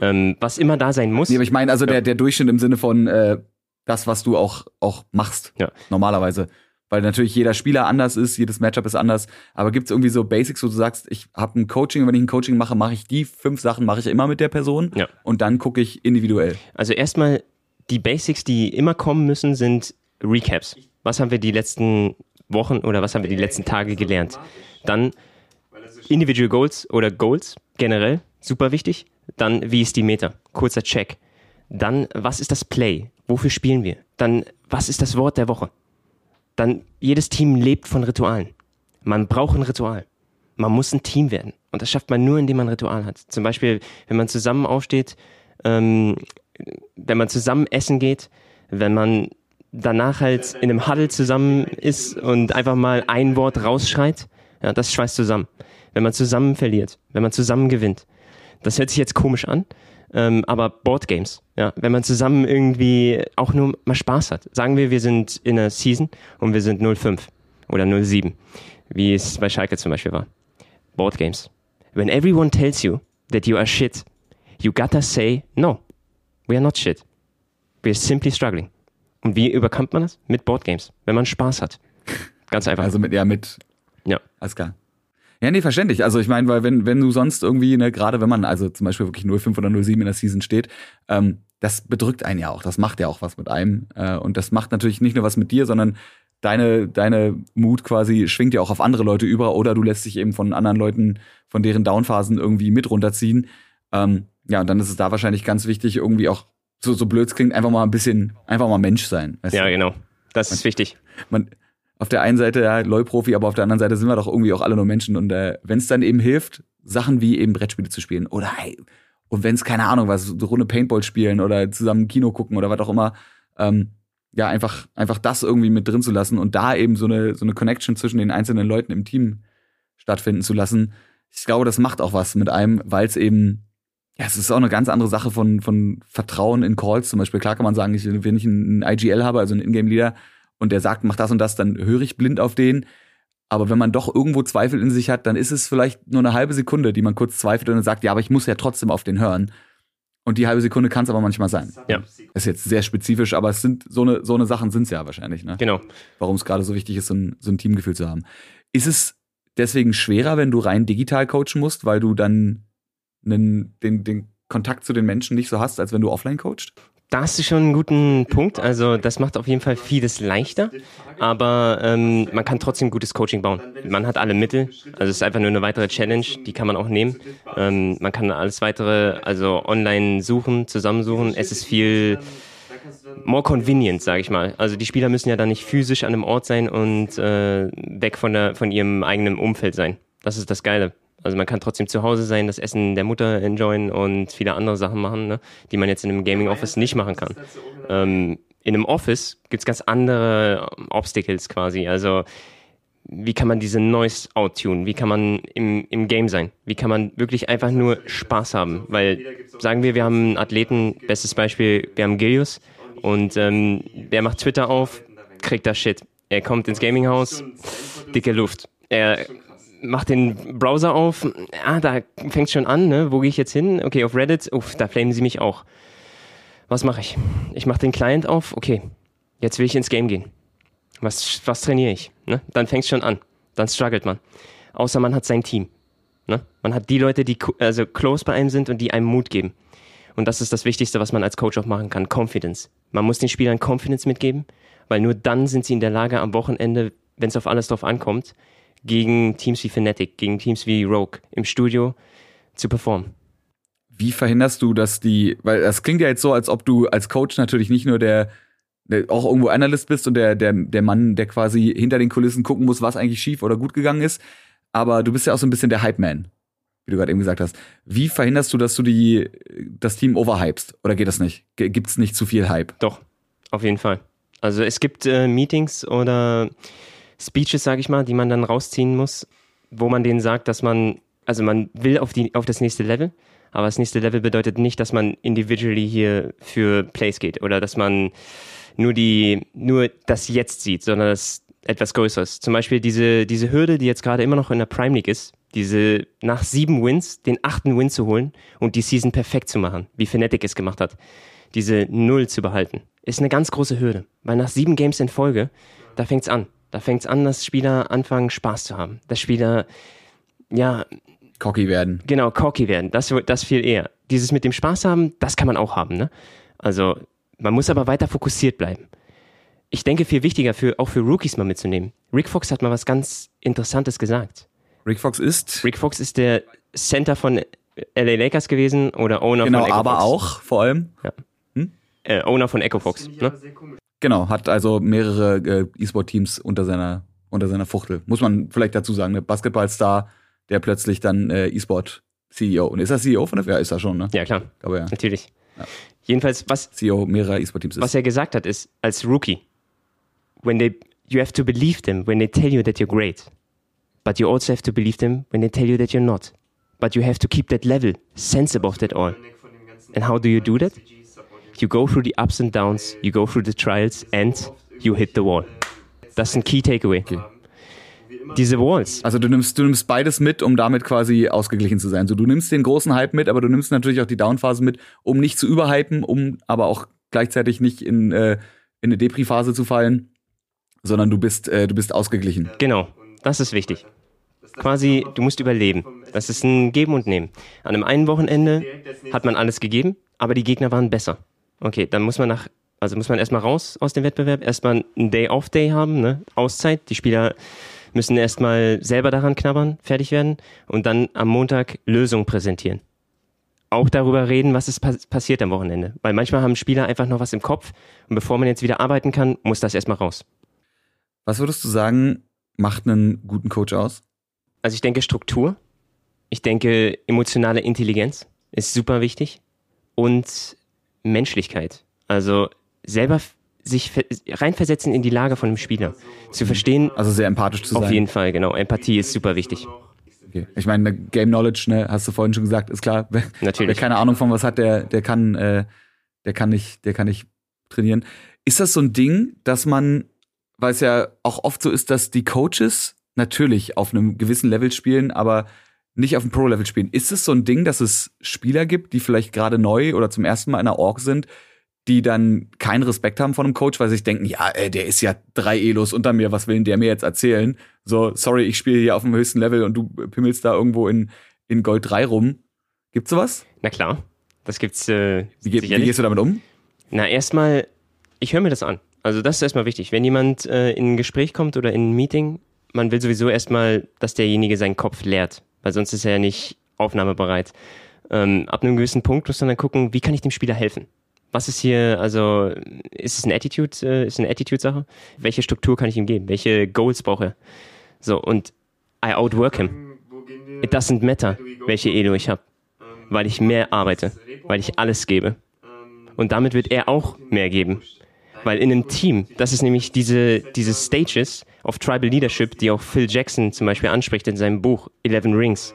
Ähm, was immer da sein muss. Nee, aber ich meine also ja. der, der Durchschnitt im Sinne von äh, das, was du auch, auch machst, ja. normalerweise. Weil natürlich jeder Spieler anders ist, jedes Matchup ist anders. Aber gibt es irgendwie so Basics, wo du sagst, ich habe ein Coaching und wenn ich ein Coaching mache, mache ich die fünf Sachen, mache ich immer mit der Person ja. und dann gucke ich individuell. Also erstmal die Basics, die immer kommen müssen, sind Recaps. Was haben wir die letzten Wochen oder was haben wir die letzten Tage gelernt? Dann Individual Goals oder Goals generell, super wichtig. Dann, wie ist die Meta? Kurzer Check. Dann, was ist das Play? Wofür spielen wir? Dann, was ist das Wort der Woche? Dann, jedes Team lebt von Ritualen. Man braucht ein Ritual. Man muss ein Team werden. Und das schafft man nur, indem man ein Ritual hat. Zum Beispiel, wenn man zusammen aufsteht, ähm, wenn man zusammen essen geht, wenn man danach halt in einem Huddle zusammen ist und einfach mal ein Wort rausschreit, ja, das schweißt zusammen. Wenn man zusammen verliert, wenn man zusammen gewinnt. Das hört sich jetzt komisch an, ähm, aber Boardgames, ja, wenn man zusammen irgendwie auch nur mal Spaß hat. Sagen wir, wir sind in einer Season und wir sind 05 oder 07, wie es bei Schalke zum Beispiel war. Boardgames. When everyone tells you that you are shit, you gotta say, no, we are not shit. We are simply struggling. Und wie überkommt man das? Mit Boardgames, wenn man Spaß hat. Ganz einfach. Also mit, ja, mit. Ja. Alles klar. Ja, nee, verständlich. Also ich meine, weil wenn, wenn du sonst irgendwie, ne, gerade wenn man also zum Beispiel wirklich 05 oder 07 in der Season steht, ähm, das bedrückt einen ja auch. Das macht ja auch was mit einem. Äh, und das macht natürlich nicht nur was mit dir, sondern deine, deine Mut quasi schwingt ja auch auf andere Leute über oder du lässt dich eben von anderen Leuten, von deren Downphasen irgendwie mit runterziehen. Ähm, ja, und dann ist es da wahrscheinlich ganz wichtig, irgendwie auch so, so blöd klingt, einfach mal ein bisschen, einfach mal Mensch sein. ja, du? genau. Das ist man, wichtig. Man, auf der einen Seite ja, LOL-Profi, aber auf der anderen Seite sind wir doch irgendwie auch alle nur Menschen. Und äh, wenn es dann eben hilft, Sachen wie eben Brettspiele zu spielen oder hey, und wenn es, keine Ahnung, was, so Runde Paintball spielen oder zusammen Kino gucken oder was auch immer, ähm, ja, einfach, einfach das irgendwie mit drin zu lassen und da eben so eine, so eine Connection zwischen den einzelnen Leuten im Team stattfinden zu lassen. Ich glaube, das macht auch was mit einem, weil es eben ja, es ist auch eine ganz andere Sache von, von Vertrauen in Calls. Zum Beispiel, klar kann man sagen, ich, wenn ich einen IGL habe, also einen Ingame-Leader, und der sagt, mach das und das, dann höre ich blind auf den. Aber wenn man doch irgendwo Zweifel in sich hat, dann ist es vielleicht nur eine halbe Sekunde, die man kurz zweifelt und dann sagt, ja, aber ich muss ja trotzdem auf den hören. Und die halbe Sekunde kann es aber manchmal sein. Ja. Ist jetzt sehr spezifisch, aber es sind so eine, so eine Sachen sind es ja wahrscheinlich, ne? Genau. Warum es gerade so wichtig ist, so ein, so ein Teamgefühl zu haben. Ist es deswegen schwerer, wenn du rein digital coachen musst, weil du dann einen, den, den Kontakt zu den Menschen nicht so hast, als wenn du offline coachst? Da hast du schon einen guten Punkt. Also das macht auf jeden Fall vieles leichter, aber ähm, man kann trotzdem gutes Coaching bauen. Man hat alle Mittel. Also es ist einfach nur eine weitere Challenge, die kann man auch nehmen. Ähm, man kann alles weitere, also online suchen, zusammensuchen. Es ist viel more convenient, sage ich mal. Also die Spieler müssen ja dann nicht physisch an einem Ort sein und äh, weg von, der, von ihrem eigenen Umfeld sein. Das ist das Geile. Also man kann trotzdem zu Hause sein, das Essen der Mutter enjoyen und viele andere Sachen machen, ne, die man jetzt in einem Gaming Office nicht machen kann. Ähm, in einem Office gibt's ganz andere Obstacles quasi. Also wie kann man diese Noise outtunen? Wie kann man im, im Game sein? Wie kann man wirklich einfach nur Spaß haben? Weil, sagen wir, wir haben einen Athleten, bestes Beispiel, wir haben Gilius und ähm, der macht Twitter auf, kriegt da Shit. Er kommt ins Gaminghaus, dicke Luft. Er mach den Browser auf, ah, da fängt schon an, ne? Wo gehe ich jetzt hin? Okay, auf Reddit, uff, da flamen sie mich auch. Was mache ich? Ich mache den Client auf, okay, jetzt will ich ins Game gehen. Was, was trainiere ich? Ne? Dann fängt schon an. Dann struggelt man. Außer man hat sein Team. Ne? Man hat die Leute, die also close bei einem sind und die einem Mut geben. Und das ist das Wichtigste, was man als Coach auch machen kann. Confidence. Man muss den Spielern Confidence mitgeben, weil nur dann sind sie in der Lage, am Wochenende, wenn es auf alles drauf ankommt, gegen Teams wie Fnatic, gegen Teams wie Rogue im Studio zu performen. Wie verhinderst du, dass die, weil das klingt ja jetzt so, als ob du als Coach natürlich nicht nur der, der auch irgendwo Analyst bist und der, der, der Mann, der quasi hinter den Kulissen gucken muss, was eigentlich schief oder gut gegangen ist, aber du bist ja auch so ein bisschen der Hype-Man, wie du gerade eben gesagt hast. Wie verhinderst du, dass du die, das Team overhypst? Oder geht das nicht? Gibt es nicht zu viel Hype? Doch, auf jeden Fall. Also es gibt äh, Meetings oder Speeches, sage ich mal, die man dann rausziehen muss, wo man denen sagt, dass man, also man will auf, die, auf das nächste Level, aber das nächste Level bedeutet nicht, dass man individually hier für Plays geht oder dass man nur die, nur das Jetzt sieht, sondern das etwas Größeres. Zum Beispiel diese, diese Hürde, die jetzt gerade immer noch in der Prime League ist, diese nach sieben Wins den achten Win zu holen und die Season perfekt zu machen, wie Fnatic es gemacht hat, diese Null zu behalten, ist eine ganz große Hürde. Weil nach sieben Games in Folge, da fängt's an. Da fängt's an, dass Spieler anfangen, Spaß zu haben. Dass Spieler, ja. Cocky werden. Genau, cocky werden. Das, das viel eher. Dieses mit dem Spaß haben, das kann man auch haben, ne? Also, man muss aber weiter fokussiert bleiben. Ich denke, viel wichtiger für, auch für Rookies mal mitzunehmen. Rick Fox hat mal was ganz Interessantes gesagt. Rick Fox ist? Rick Fox ist der Center von LA Lakers gewesen oder Owner genau, von Echo aber Fox. auch vor allem. Ja. Äh, Owner von Echo Fox. Ne? Genau, hat also mehrere äh, E-Sport-Teams unter seiner, unter seiner Fuchtel. Muss man vielleicht dazu sagen, ne? Basketballstar, der plötzlich dann äh, E-Sport-CEO. Und ist er CEO von der? Ja, ist er schon, ne? Ja, klar. Aber ja, Natürlich. Ja. Jedenfalls, was, CEO mehrerer E-Sport-Teams ist. was er gesagt hat, ist, als Rookie, when they, you have to believe them when they tell you that you're great. But you also have to believe them when they tell you that you're not. But you have to keep that level, sense above that all. And how do you do that? You go through the ups and downs, you go through the trials and you hit the wall. Das ist ein Key Takeaway. Okay. Diese Walls, Also du nimmst, du nimmst beides mit, um damit quasi ausgeglichen zu sein. So, du nimmst den großen Hype mit, aber du nimmst natürlich auch die Downphase mit, um nicht zu überhypen, um aber auch gleichzeitig nicht in, äh, in eine Depri-Phase zu fallen, sondern du bist, äh, du bist ausgeglichen. Genau, das ist wichtig. Quasi, du musst überleben. Das ist ein Geben und Nehmen. An einem einen Wochenende hat man alles gegeben, aber die Gegner waren besser. Okay, dann muss man nach, also muss man erstmal raus aus dem Wettbewerb, erstmal einen Day-Off-Day haben, ne? Auszeit. Die Spieler müssen erstmal selber daran knabbern, fertig werden und dann am Montag Lösungen präsentieren. Auch darüber reden, was ist pass passiert am Wochenende. Weil manchmal haben Spieler einfach noch was im Kopf und bevor man jetzt wieder arbeiten kann, muss das erstmal raus. Was würdest du sagen, macht einen guten Coach aus? Also ich denke Struktur, ich denke emotionale Intelligenz ist super wichtig und Menschlichkeit. Also selber sich ver- reinversetzen in die Lage von dem Spieler. Zu verstehen, Also sehr empathisch zu auf sein. jeden Fall, genau. Empathie ist super wichtig. Okay. Ich meine, Game Knowledge, ne, hast du vorhin schon gesagt, ist klar. Wer, Natürlich. wer keine Ahnung von was hat, der, der kann, äh, der kann nicht, der kann nicht trainieren. Ist das so ein Ding, dass man, weil es ja auch oft so ist, dass die Coaches natürlich auf einem gewissen Level spielen, aber nicht auf dem Pro-Level spielen. Ist es so ein Ding, dass es Spieler gibt, die vielleicht gerade neu oder zum ersten Mal in einer Org sind, die dann keinen Respekt haben von einem Coach, weil sie sich denken, ja, äh, der ist ja drei Elos unter mir, was will denn der mir jetzt erzählen? So, sorry, ich spiele hier auf dem höchsten Level und du pimmelst da irgendwo in, in Gold 3 rum. Gibt's sowas? Na klar, das gibt's äh, Wie, ge- wie gehst du damit um? Na, erstmal, ich höre mir das an. Also das ist erstmal wichtig. Wenn jemand äh, in ein Gespräch kommt oder in ein Meeting, man will sowieso erstmal, dass derjenige seinen Kopf leert, weil sonst ist er ja nicht aufnahmebereit. Ähm, ab einem gewissen Punkt muss man dann gucken, wie kann ich dem Spieler helfen? Was ist hier, also ist es eine Attitude, äh, ist eine Attitude-Sache? Welche Struktur kann ich ihm geben? Welche Goals braucht er? So, und I outwork him. It doesn't matter, welche Elo ich habe, weil ich mehr arbeite, weil ich alles gebe. Und damit wird er auch mehr geben. Weil in einem Team, das ist nämlich diese, diese Stages of Tribal Leadership, die auch Phil Jackson zum Beispiel anspricht in seinem Buch Eleven Rings.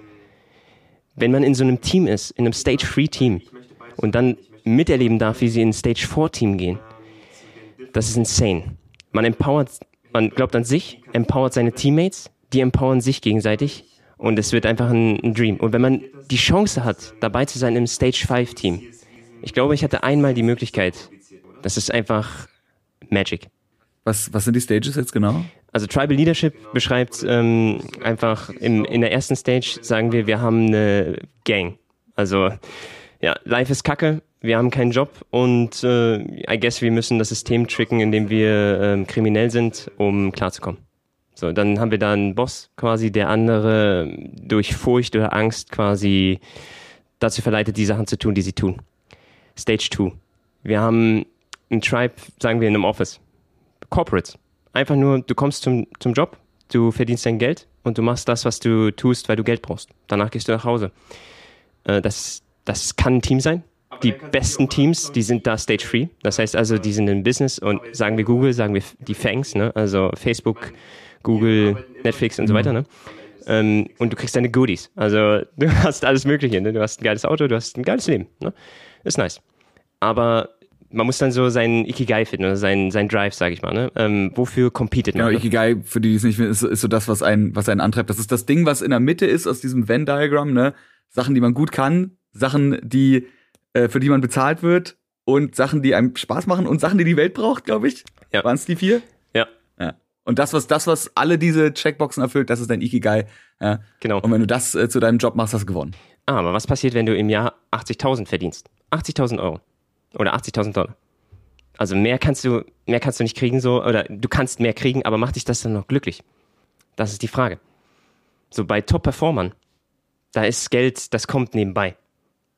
Wenn man in so einem Team ist, in einem Stage-3-Team und dann miterleben darf, wie sie in ein Stage-4-Team gehen, das ist insane. Man empowert, man glaubt an sich, empowert seine Teammates, die empowern sich gegenseitig und es wird einfach ein, ein Dream. Und wenn man die Chance hat, dabei zu sein im Stage-5-Team, ich glaube, ich hatte einmal die Möglichkeit. Das ist einfach Magic. Was, was sind die Stages jetzt genau? Also Tribal Leadership beschreibt ähm, einfach im, in der ersten Stage sagen wir, wir haben eine Gang. Also ja, Life ist Kacke, wir haben keinen Job und äh, I guess wir müssen das System tricken, indem wir ähm, kriminell sind, um klarzukommen. So, dann haben wir da einen Boss quasi, der andere durch Furcht oder Angst quasi dazu verleitet, die Sachen zu tun, die sie tun. Stage 2. Wir haben ein Tribe, sagen wir in einem Office. Corporates. Einfach nur, du kommst zum, zum Job, du verdienst dein Geld und du machst das, was du tust, weil du Geld brauchst. Danach gehst du nach Hause. Äh, das, das kann ein Team sein. Die besten Teams, die sind da stage free. Das heißt also, die sind im Business und sagen wir Google, sagen wir die Fangs, ne? also Facebook, Google, Netflix und so weiter. Ne? Ähm, und du kriegst deine Goodies. Also du hast alles Mögliche. Ne? Du hast ein geiles Auto, du hast ein geiles Leben. Ne? Ist nice. Aber man muss dann so seinen Ikigai finden oder seinen, seinen Drive, sage ich mal. Ne? Ähm, wofür competet man? Genau, Ikigai, für die, die es nicht wissen, ist, ist so das, was einen, was einen antreibt. Das ist das Ding, was in der Mitte ist aus diesem Venn-Diagramm. Ne? Sachen, die man gut kann, Sachen, die äh, für die man bezahlt wird und Sachen, die einem Spaß machen und Sachen, die die Welt braucht, glaube ich. Ja. Waren es die vier? Ja. ja. Und das, was das, was alle diese Checkboxen erfüllt, das ist dein Ikigai. Ja. Genau. Und wenn du das äh, zu deinem Job machst, hast du gewonnen. Ah, aber was passiert, wenn du im Jahr 80.000 verdienst? 80.000 Euro oder 80.000 Dollar. Also mehr kannst du, mehr kannst du nicht kriegen so, oder du kannst mehr kriegen, aber macht dich das dann noch glücklich? Das ist die Frage. So bei Top-Performern, da ist Geld, das kommt nebenbei.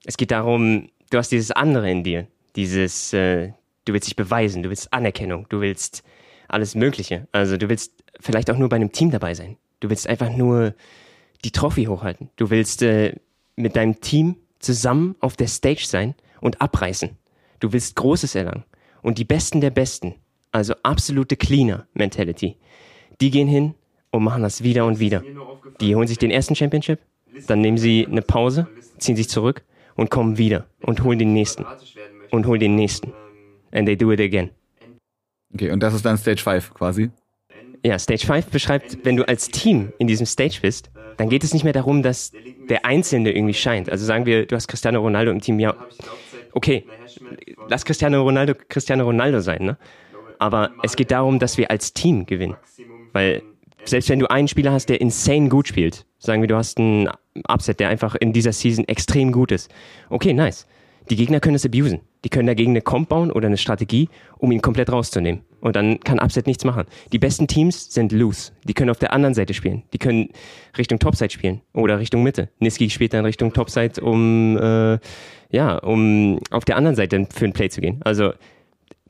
Es geht darum, du hast dieses andere in dir, dieses, äh, du willst dich beweisen, du willst Anerkennung, du willst alles Mögliche. Also du willst vielleicht auch nur bei einem Team dabei sein. Du willst einfach nur die Trophy hochhalten. Du willst äh, mit deinem Team zusammen auf der Stage sein und abreißen. Du willst Großes erlangen. Und die Besten der Besten, also absolute Cleaner-Mentality, die gehen hin und machen das wieder und wieder. Die holen sich den ersten Championship, dann nehmen sie eine Pause, ziehen sich zurück und kommen wieder und holen den nächsten und holen den nächsten. And they do it again. Okay, und das ist dann Stage 5 quasi? Ja, Stage 5 beschreibt, wenn du als Team in diesem Stage bist, dann geht es nicht mehr darum, dass der Einzelne irgendwie scheint. Also sagen wir, du hast Cristiano Ronaldo im Team, ja, okay, lass Cristiano Ronaldo Cristiano Ronaldo sein, ne? Aber es geht darum, dass wir als Team gewinnen. Weil selbst wenn du einen Spieler hast, der insane gut spielt, sagen wir, du hast einen Upset, der einfach in dieser Season extrem gut ist. Okay, nice. Die Gegner können es abusen. Die können dagegen eine Comp bauen oder eine Strategie, um ihn komplett rauszunehmen. Und dann kann Upset nichts machen. Die besten Teams sind loose. Die können auf der anderen Seite spielen. Die können Richtung Topside spielen oder Richtung Mitte. Niski spielt dann Richtung Topside, um äh, ja, um auf der anderen Seite für ein Play zu gehen. Also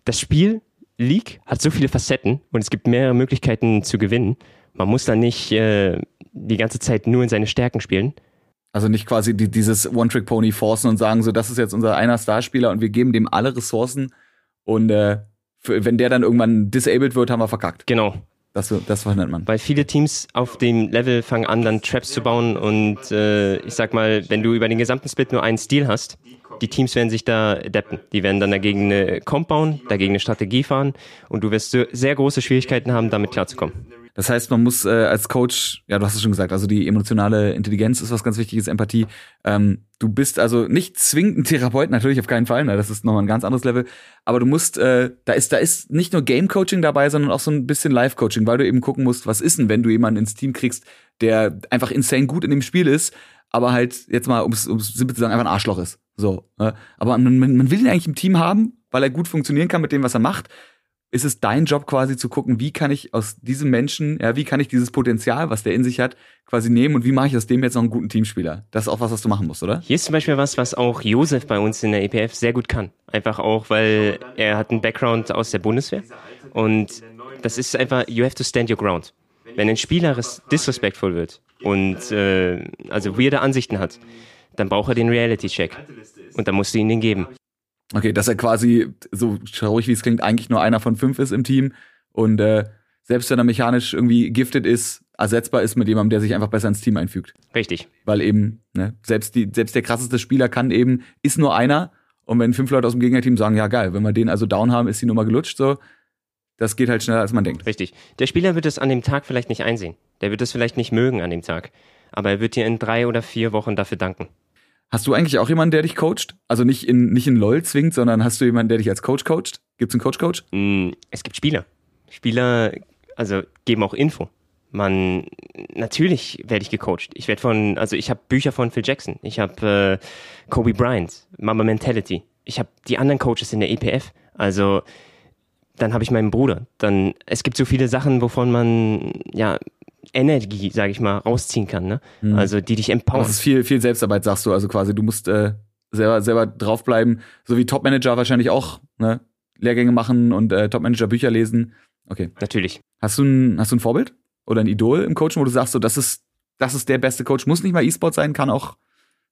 das Spiel League hat so viele Facetten und es gibt mehrere Möglichkeiten zu gewinnen. Man muss dann nicht äh, die ganze Zeit nur in seine Stärken spielen. Also nicht quasi die, dieses One-Trick-Pony forcen und sagen, so, das ist jetzt unser einer Starspieler und wir geben dem alle Ressourcen und äh, für, wenn der dann irgendwann disabled wird, haben wir verkackt. Genau. Das, das verhindert man. Weil viele Teams auf dem Level fangen an, dann Traps zu bauen und äh, ich sag mal, wenn du über den gesamten Split nur einen Stil hast, die Teams werden sich da adapten. Die werden dann dagegen eine Comp bauen, dagegen eine Strategie fahren und du wirst sehr große Schwierigkeiten haben, damit klarzukommen. Das heißt, man muss äh, als Coach, ja, du hast es schon gesagt, also die emotionale Intelligenz ist was ganz wichtiges, Empathie. Ähm, du bist also nicht zwingend ein Therapeut, natürlich auf keinen Fall, ne, das ist nochmal ein ganz anderes Level. Aber du musst, äh, da ist, da ist nicht nur Game Coaching dabei, sondern auch so ein bisschen Live Coaching, weil du eben gucken musst, was ist denn, wenn du jemanden ins Team kriegst, der einfach insane gut in dem Spiel ist, aber halt jetzt mal, ums, ums simpel zu sagen, einfach ein Arschloch ist. So. Ne? Aber man, man will ihn eigentlich im Team haben, weil er gut funktionieren kann mit dem, was er macht ist es dein Job quasi zu gucken, wie kann ich aus diesem Menschen, ja, wie kann ich dieses Potenzial, was der in sich hat, quasi nehmen und wie mache ich aus dem jetzt noch einen guten Teamspieler? Das ist auch was, was du machen musst, oder? Hier ist zum Beispiel was, was auch Josef bei uns in der EPF sehr gut kann. Einfach auch, weil er hat einen Background aus der Bundeswehr und das ist einfach, you have to stand your ground. Wenn ein Spieler disrespectful wird und äh, also weirde Ansichten hat, dann braucht er den Reality-Check. Und dann musst du ihn den geben. Okay, dass er quasi, so traurig wie es klingt, eigentlich nur einer von fünf ist im Team und äh, selbst wenn er mechanisch irgendwie gifted ist, ersetzbar ist mit jemandem, der sich einfach besser ins Team einfügt. Richtig. Weil eben, ne, selbst, die, selbst der krasseste Spieler kann eben, ist nur einer und wenn fünf Leute aus dem Gegnerteam sagen, ja geil, wenn wir den also down haben, ist die Nummer gelutscht, so, das geht halt schneller, als man denkt. Richtig. Der Spieler wird es an dem Tag vielleicht nicht einsehen. Der wird es vielleicht nicht mögen an dem Tag. Aber er wird dir in drei oder vier Wochen dafür danken. Hast du eigentlich auch jemanden, der dich coacht? Also nicht in, nicht in LOL zwingt, sondern hast du jemanden, der dich als Coach coacht? Gibt es einen Coach-Coach? Mm, es gibt Spieler. Spieler, also geben auch Info. Man, natürlich werde ich gecoacht. Ich werde von, also ich habe Bücher von Phil Jackson. Ich habe äh, Kobe Bryant, Mama Mentality. Ich habe die anderen Coaches in der EPF. Also dann habe ich meinen Bruder. Dann es gibt so viele Sachen, wovon man ja Energie, sage ich mal, rausziehen kann. Ne? Mhm. Also die dich empowern. Das ist viel, viel Selbstarbeit, sagst du. Also quasi, du musst äh, selber, selber draufbleiben. So wie Topmanager wahrscheinlich auch. Ne? Lehrgänge machen und äh, Topmanager Bücher lesen. Okay. Natürlich. Hast du ein, hast du ein Vorbild oder ein Idol im Coaching, wo du sagst, so das ist, das ist der beste Coach? Muss nicht mal E-Sport sein, kann auch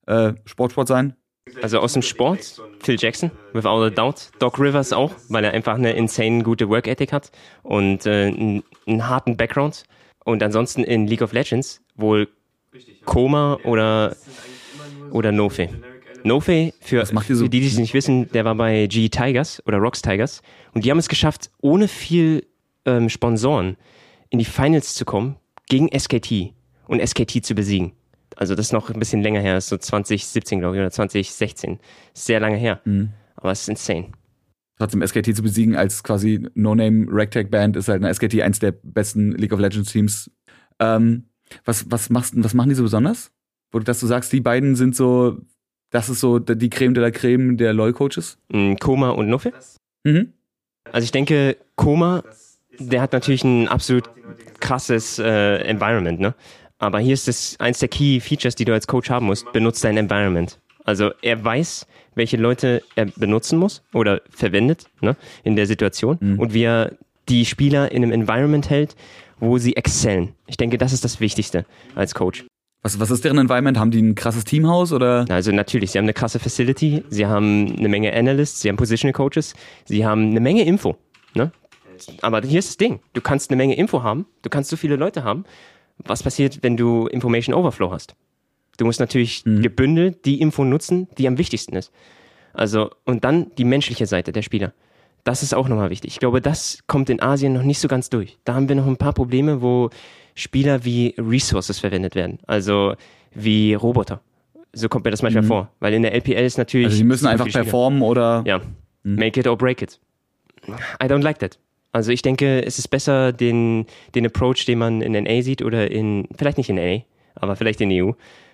äh, Sportsport sein? Also aus dem Sport, Phil Jackson, without a doubt. Doc Rivers auch, weil er einfach eine insane gute Work Ethic hat und äh, einen, einen harten Background. Und ansonsten in League of Legends wohl Koma oder, oder Nofe. Nofe, für, für die, die es nicht wissen, der war bei G Tigers oder Rocks Tigers und die haben es geschafft, ohne viel ähm, Sponsoren in die Finals zu kommen gegen SKT und SKT zu besiegen. Also das ist noch ein bisschen länger her, so 2017 glaube ich oder 2016. Sehr lange her. Mhm. Aber es ist insane. Trotzdem SKT zu besiegen als quasi No-Name Ragtag Band ist halt eine SKT eins der besten League of Legends Teams. Ähm, was, was, machst, was machen die so besonders? Wo du, dass du sagst, die beiden sind so, das ist so die Creme de la Creme der LoL-Coaches? Mm, Koma und Nuffel? Mhm. Also ich denke, Koma, der hat natürlich ein absolut krasses äh, Environment, ne? Aber hier ist es eins der Key Features, die du als Coach haben musst. Benutzt dein Environment. Also er weiß, welche Leute er benutzen muss oder verwendet ne, in der Situation mhm. und wie er die Spieler in einem Environment hält, wo sie excellen. Ich denke, das ist das Wichtigste als Coach. Was, was ist deren Environment? Haben die ein krasses Teamhaus oder? Also natürlich, sie haben eine krasse Facility, sie haben eine Menge Analysts, sie haben Positional Coaches, sie haben eine Menge Info. Ne? Aber hier ist das Ding, du kannst eine Menge Info haben, du kannst so viele Leute haben was passiert, wenn du Information Overflow hast? Du musst natürlich mhm. gebündelt die Info nutzen, die am wichtigsten ist. Also, und dann die menschliche Seite der Spieler. Das ist auch nochmal wichtig. Ich glaube, das kommt in Asien noch nicht so ganz durch. Da haben wir noch ein paar Probleme, wo Spieler wie Resources verwendet werden. Also wie Roboter. So kommt mir das manchmal mhm. vor. Weil in der LPL ist natürlich. Also sie müssen einfach performen oder. Ja. Mhm. Make it or break it. I don't like that. Also ich denke, es ist besser, den, den Approach, den man in NA sieht oder in, vielleicht nicht in NA, aber vielleicht in EU,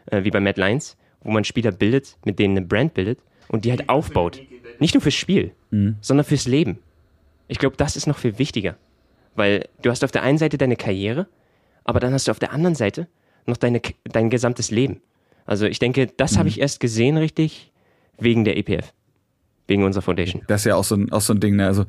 äh, wie bei Mad Lions, wo man Spieler bildet, mit denen eine Brand bildet und die halt aufbaut. Nicht nur fürs Spiel, mhm. sondern fürs Leben. Ich glaube, das ist noch viel wichtiger. Weil du hast auf der einen Seite deine Karriere, aber dann hast du auf der anderen Seite noch deine, dein gesamtes Leben. Also ich denke, das mhm. habe ich erst gesehen richtig wegen der EPF wegen unserer Foundation. Das ist ja auch so ein, auch so ein Ding. Ne? Also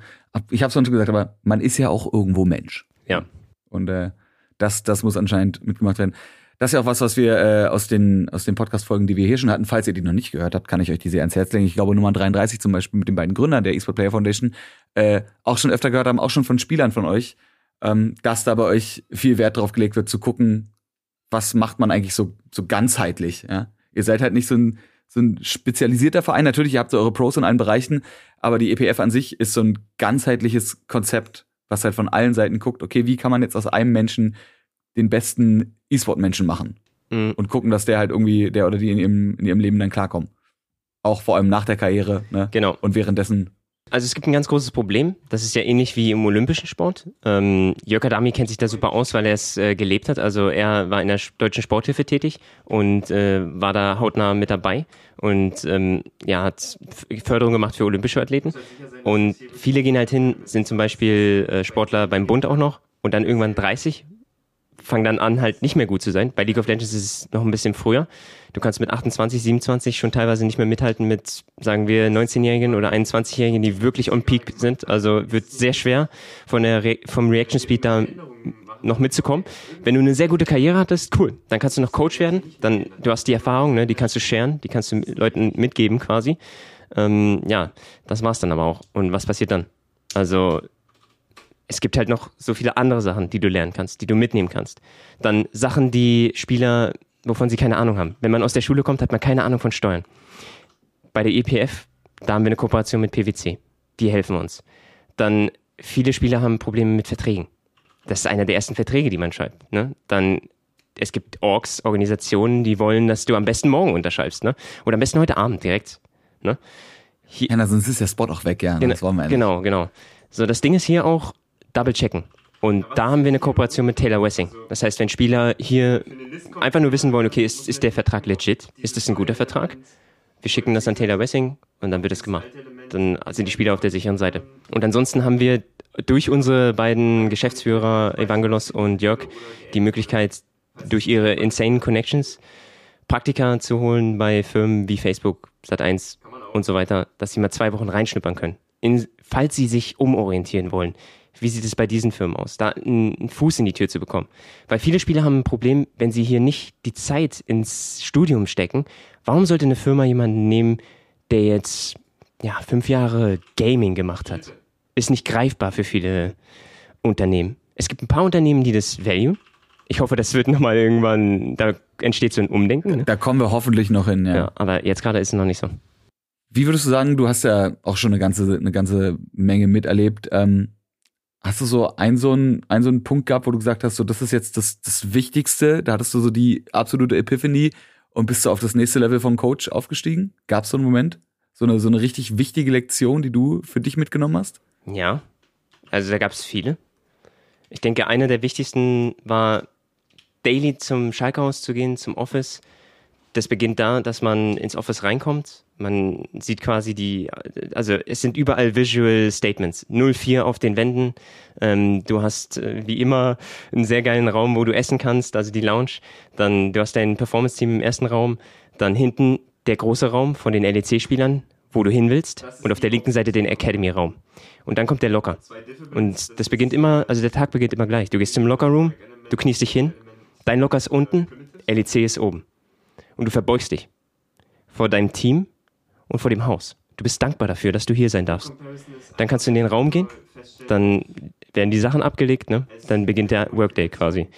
ich habe es schon gesagt, aber man ist ja auch irgendwo Mensch. Ja. Und äh, das, das muss anscheinend mitgemacht werden. Das ist ja auch was, was wir äh, aus den, aus den Podcast-Folgen, die wir hier schon hatten, falls ihr die noch nicht gehört habt, kann ich euch die sehr ans Herz legen. Ich glaube, Nummer 33 zum Beispiel mit den beiden Gründern der eSport Player Foundation äh, auch schon öfter gehört haben, auch schon von Spielern von euch, ähm, dass da bei euch viel Wert drauf gelegt wird, zu gucken, was macht man eigentlich so, so ganzheitlich. Ja? Ihr seid halt nicht so ein so ein spezialisierter Verein. Natürlich, ihr habt so eure Pros in allen Bereichen, aber die EPF an sich ist so ein ganzheitliches Konzept, was halt von allen Seiten guckt, okay, wie kann man jetzt aus einem Menschen den besten E-Sport-Menschen machen? Mhm. Und gucken, dass der halt irgendwie, der oder die in ihrem, in ihrem Leben dann klarkommen. Auch vor allem nach der Karriere, ne? Genau. Und währenddessen also es gibt ein ganz großes Problem. Das ist ja ähnlich wie im olympischen Sport. Ähm, Jörg Adami kennt sich da super aus, weil er es äh, gelebt hat. Also er war in der deutschen Sporthilfe tätig und äh, war da hautnah mit dabei und ähm, ja, hat Förderung gemacht für olympische Athleten. Und viele gehen halt hin, sind zum Beispiel äh, Sportler beim Bund auch noch und dann irgendwann 30, fangen dann an, halt nicht mehr gut zu sein. Bei League of Legends ist es noch ein bisschen früher. Du kannst mit 28, 27 schon teilweise nicht mehr mithalten mit, sagen wir, 19-Jährigen oder 21-Jährigen, die wirklich on Peak sind. Also wird sehr schwer von der Re vom Reaction Speed da noch mitzukommen. Wenn du eine sehr gute Karriere hattest, cool. Dann kannst du noch Coach werden. Dann, du hast die Erfahrung, ne, die kannst du sharen, die kannst du Leuten mitgeben quasi. Ähm, ja, das war's dann aber auch. Und was passiert dann? Also es gibt halt noch so viele andere Sachen, die du lernen kannst, die du mitnehmen kannst. Dann Sachen, die Spieler, wovon sie keine Ahnung haben. Wenn man aus der Schule kommt, hat man keine Ahnung von Steuern. Bei der EPF, da haben wir eine Kooperation mit PwC. Die helfen uns. Dann viele Spieler haben Probleme mit Verträgen. Das ist einer der ersten Verträge, die man schreibt. Ne? Dann es gibt Orgs, Organisationen, die wollen, dass du am besten morgen unterschreibst, ne? Oder am besten heute Abend direkt. Ne? Hier, ja, sonst ist der Spot auch weg, ja. Genau, das wollen wir genau, genau. So, das Ding ist hier auch, double checken. Und da haben wir eine Kooperation mit Taylor Wessing. Das heißt, wenn Spieler hier einfach nur wissen wollen, okay, ist, ist der Vertrag legit? Ist das ein guter Vertrag? Wir schicken das an Taylor Wessing und dann wird es gemacht. Dann sind die Spieler auf der sicheren Seite. Und ansonsten haben wir durch unsere beiden Geschäftsführer Evangelos und Jörg die Möglichkeit, durch ihre insane Connections Praktika zu holen bei Firmen wie Facebook, Sat1 und so weiter, dass sie mal zwei Wochen reinschnuppern können. In, falls sie sich umorientieren wollen. Wie sieht es bei diesen Firmen aus? Da einen Fuß in die Tür zu bekommen. Weil viele Spieler haben ein Problem, wenn sie hier nicht die Zeit ins Studium stecken. Warum sollte eine Firma jemanden nehmen, der jetzt ja, fünf Jahre Gaming gemacht hat? Ist nicht greifbar für viele Unternehmen. Es gibt ein paar Unternehmen, die das value. Ich hoffe, das wird nochmal irgendwann, da entsteht so ein Umdenken. Ne? Da kommen wir hoffentlich noch hin, ja. ja aber jetzt gerade ist es noch nicht so. Wie würdest du sagen, du hast ja auch schon eine ganze, eine ganze Menge miterlebt. Ähm, hast du so einen so einen, einen so einen Punkt gehabt, wo du gesagt hast, so das ist jetzt das, das Wichtigste, da hattest du so die absolute Epiphany und bist du auf das nächste Level vom Coach aufgestiegen? Gab es so einen Moment? So eine, so eine richtig wichtige Lektion, die du für dich mitgenommen hast? Ja, also da gab es viele. Ich denke, eine der wichtigsten war, daily zum Schalkehaus zu gehen, zum Office. Das beginnt da, dass man ins Office reinkommt. Man sieht quasi die, also es sind überall Visual Statements. 04 auf den Wänden. Ähm, du hast äh, wie immer einen sehr geilen Raum, wo du essen kannst, also die Lounge. Dann du hast dein Performance-Team im ersten Raum. Dann hinten der große Raum von den LEC-Spielern, wo du hin willst. Und auf der linken Seite den Academy-Raum. Und dann kommt der Locker. Und das beginnt immer, also der Tag beginnt immer gleich. Du gehst zum Locker-Room, du kniest dich hin, dein Locker ist unten, LEC ist oben. Und du verbeugst dich vor deinem Team und vor dem Haus. Du bist dankbar dafür, dass du hier sein darfst. Dann kannst du in den Raum gehen, dann werden die Sachen abgelegt, ne? dann beginnt der Workday quasi.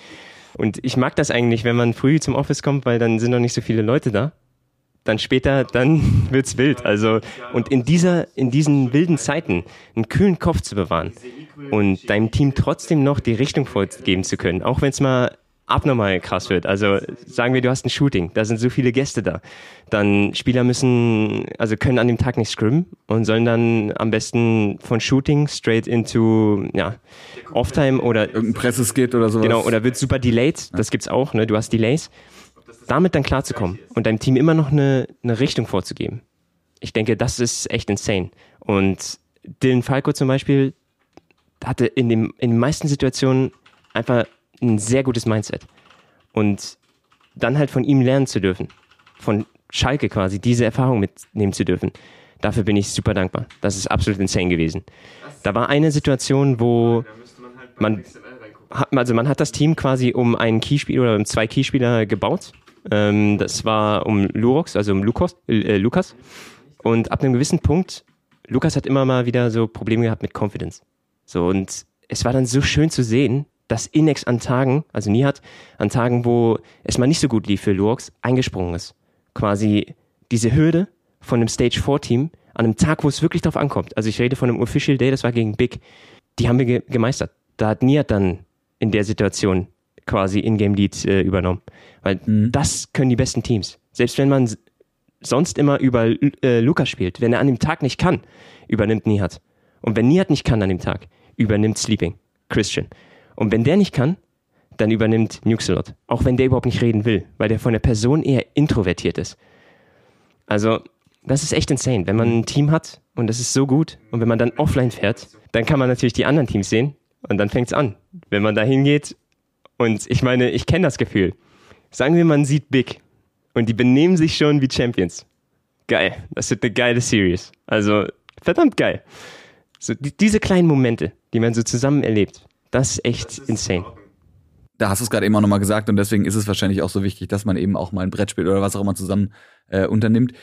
Und ich mag das eigentlich, wenn man früh zum Office kommt, weil dann sind noch nicht so viele Leute da dann später, dann wird's wild. Also, und in dieser, in diesen wilden Zeiten einen kühlen Kopf zu bewahren und deinem Team trotzdem noch die Richtung vorgeben zu können, auch wenn es mal abnormal krass wird. Also sagen wir, du hast ein Shooting, da sind so viele Gäste da. Dann Spieler müssen, also können an dem Tag nicht scrimmen und sollen dann am besten von Shooting straight into ja, Offtime oder irgendein Presseskit oder sowas. Genau, oder wird super delayed, das gibt's auch, ne? Du hast Delays damit dann klarzukommen und deinem Team immer noch eine, eine Richtung vorzugeben, ich denke, das ist echt insane. Und Dylan Falco zum Beispiel hatte in, dem, in den meisten Situationen einfach ein sehr gutes Mindset. Und dann halt von ihm lernen zu dürfen, von Schalke quasi diese Erfahrung mitnehmen zu dürfen, dafür bin ich super dankbar. Das ist absolut insane gewesen. Da war eine Situation, wo man, also man hat das Team quasi um einen Keyspieler oder um zwei Keyspieler gebaut ähm, das war um Lurox, also um Lukos, äh, Lukas. Und ab einem gewissen Punkt, Lukas hat immer mal wieder so Probleme gehabt mit Confidence. So, und es war dann so schön zu sehen, dass Inex an Tagen, also Nihat, an Tagen, wo es mal nicht so gut lief für Lurox, eingesprungen ist. Quasi diese Hürde von einem Stage 4 Team an einem Tag, wo es wirklich drauf ankommt. Also ich rede von einem Official Day, das war gegen Big. Die haben wir ge gemeistert. Da hat Nihat dann in der Situation quasi In-Game-Lead äh, übernommen. Weil mhm. das können die besten Teams. Selbst wenn man sonst immer über äh, Lukas spielt, wenn er an dem Tag nicht kann, übernimmt Nihat. Und wenn Nihat nicht kann an dem Tag, übernimmt Sleeping, Christian. Und wenn der nicht kann, dann übernimmt Nuxelot. Auch wenn der überhaupt nicht reden will, weil der von der Person eher introvertiert ist. Also, das ist echt insane. Wenn man ein Team hat und das ist so gut und wenn man dann offline fährt, dann kann man natürlich die anderen Teams sehen und dann fängt es an. Wenn man da hingeht und ich meine, ich kenne das Gefühl. Sagen wir, man sieht Big und die benehmen sich schon wie Champions. Geil. Das wird eine geile Series. Also, verdammt geil. So, die, diese kleinen Momente, die man so zusammen erlebt, das ist echt das ist insane. Da hast du es gerade eben auch nochmal gesagt und deswegen ist es wahrscheinlich auch so wichtig, dass man eben auch mal ein Brett spielt oder was auch immer zusammen äh, unternimmt,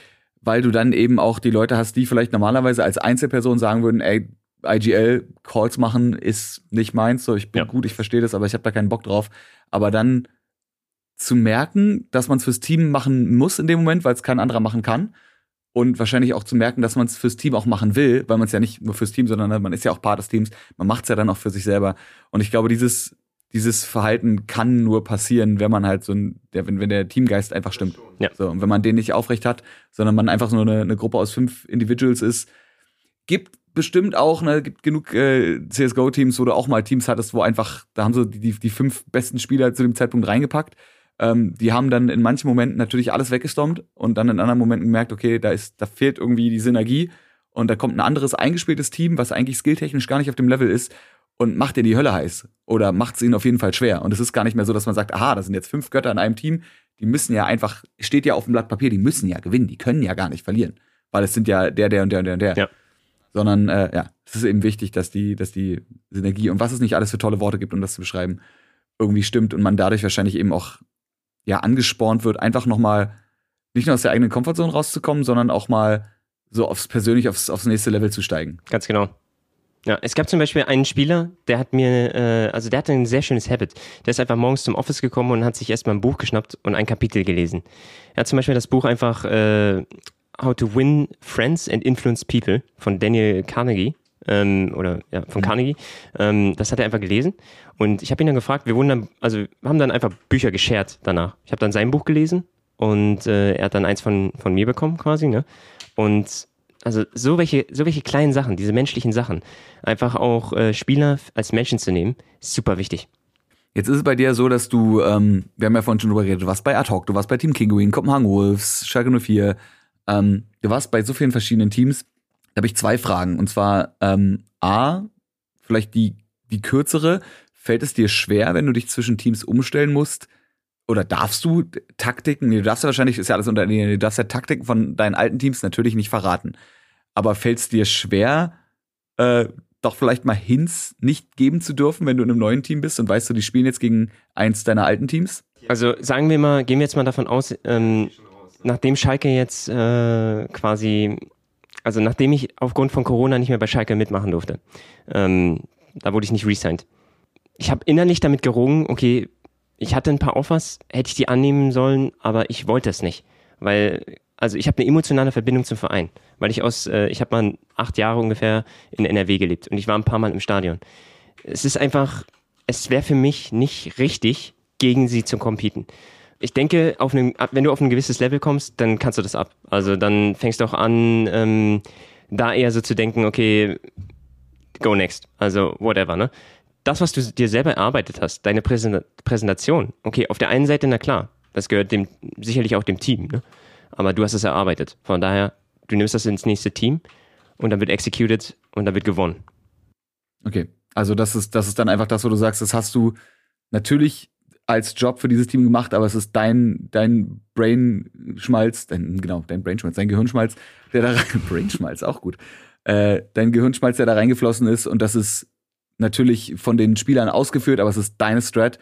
weil du dann eben auch die Leute hast, die vielleicht normalerweise als Einzelperson sagen würden, ey, IGL-Calls machen ist nicht meins. So, ich bin ja. gut, ich verstehe das, aber ich habe da keinen Bock drauf. Aber dann zu merken, dass man es fürs Team machen muss in dem Moment, weil es kein anderer machen kann. Und wahrscheinlich auch zu merken, dass man es fürs Team auch machen will, weil man es ja nicht nur fürs Team, sondern ne, man ist ja auch Part des Teams. Man macht es ja dann auch für sich selber. Und ich glaube, dieses, dieses Verhalten kann nur passieren, wenn man halt so ein, der, wenn, wenn der Teamgeist einfach stimmt. Ja. So, und wenn man den nicht aufrecht hat, sondern man einfach so eine, eine Gruppe aus fünf Individuals ist, gibt bestimmt auch, ne, gibt genug äh, CSGO-Teams, wo du auch mal Teams hattest, wo einfach, da haben sie die, die fünf besten Spieler zu dem Zeitpunkt reingepackt. Ähm, die haben dann in manchen Momenten natürlich alles weggestompt und dann in anderen Momenten gemerkt, okay, da ist, da fehlt irgendwie die Synergie und da kommt ein anderes eingespieltes Team, was eigentlich skilltechnisch gar nicht auf dem Level ist und macht dir die Hölle heiß oder macht es ihnen auf jeden Fall schwer. Und es ist gar nicht mehr so, dass man sagt, aha, das sind jetzt fünf Götter in einem Team, die müssen ja einfach, steht ja auf dem Blatt Papier, die müssen ja gewinnen, die können ja gar nicht verlieren, weil es sind ja der, der und der und der und der. Ja. Sondern äh, ja, es ist eben wichtig, dass die, dass die Synergie und was es nicht alles für tolle Worte gibt, um das zu beschreiben, irgendwie stimmt und man dadurch wahrscheinlich eben auch ja angespornt wird, einfach noch mal nicht nur aus der eigenen Komfortzone rauszukommen, sondern auch mal so aufs persönlich aufs, aufs nächste Level zu steigen. Ganz genau. Ja, es gab zum Beispiel einen Spieler, der hat mir, äh, also der hatte ein sehr schönes Habit. Der ist einfach morgens zum Office gekommen und hat sich erstmal ein Buch geschnappt und ein Kapitel gelesen. Er hat zum Beispiel das Buch einfach äh, How to Win Friends and Influence People von Daniel Carnegie ähm, oder ja, von mhm. Carnegie. Ähm, das hat er einfach gelesen. Und ich habe ihn dann gefragt, wir wurden dann, also wir haben dann einfach Bücher geshared danach. Ich habe dann sein Buch gelesen und äh, er hat dann eins von, von mir bekommen quasi, ne? Und also so welche, so welche kleinen Sachen, diese menschlichen Sachen, einfach auch äh, Spieler als Menschen zu nehmen, ist super wichtig. Jetzt ist es bei dir so, dass du, ähm, wir haben ja vorhin schon drüber geredet, du warst bei Ad hoc, du warst bei Team Kinguin, Kopenhagen Wolves, Schalke 04, ähm, du warst bei so vielen verschiedenen Teams. Da habe ich zwei Fragen. Und zwar, ähm, A, vielleicht die, die kürzere. Fällt es dir schwer, wenn du dich zwischen Teams umstellen musst? Oder darfst du Taktiken, nee, du darfst ja wahrscheinlich, ist ja alles unter, nee, du darfst ja Taktiken von deinen alten Teams natürlich nicht verraten. Aber fällt es dir schwer, äh, doch vielleicht mal Hints nicht geben zu dürfen, wenn du in einem neuen Team bist und weißt du, die spielen jetzt gegen eins deiner alten Teams? Also sagen wir mal, gehen wir jetzt mal davon aus, ähm, nachdem Schalke jetzt äh, quasi, also nachdem ich aufgrund von Corona nicht mehr bei Schalke mitmachen durfte, ähm, da wurde ich nicht resigned. Ich habe innerlich damit gerungen, okay, ich hatte ein paar Offers, hätte ich die annehmen sollen, aber ich wollte es nicht, weil also ich habe eine emotionale Verbindung zum Verein, weil ich aus, äh, ich habe mal acht Jahre ungefähr in NRW gelebt und ich war ein paar Mal im Stadion. Es ist einfach, es wäre für mich nicht richtig, gegen sie zu competen ich denke, auf einem, wenn du auf ein gewisses Level kommst, dann kannst du das ab. Also dann fängst du auch an, ähm, da eher so zu denken, okay, go next. Also whatever, ne? Das, was du dir selber erarbeitet hast, deine Präsentation, okay, auf der einen Seite, na klar, das gehört dem, sicherlich auch dem Team, ne? Aber du hast es erarbeitet. Von daher, du nimmst das ins nächste Team und dann wird executed und dann wird gewonnen. Okay. Also das ist, das ist dann einfach das, wo du sagst, das hast du natürlich als Job für dieses Team gemacht, aber es ist dein, dein Brainschmalz, dein, genau, dein Brainschmalz, dein Gehirnschmalz, der da rein, Brainschmalz, auch gut, äh, dein Gehirnschmalz, der da reingeflossen ist und das ist natürlich von den Spielern ausgeführt, aber es ist deine Strat.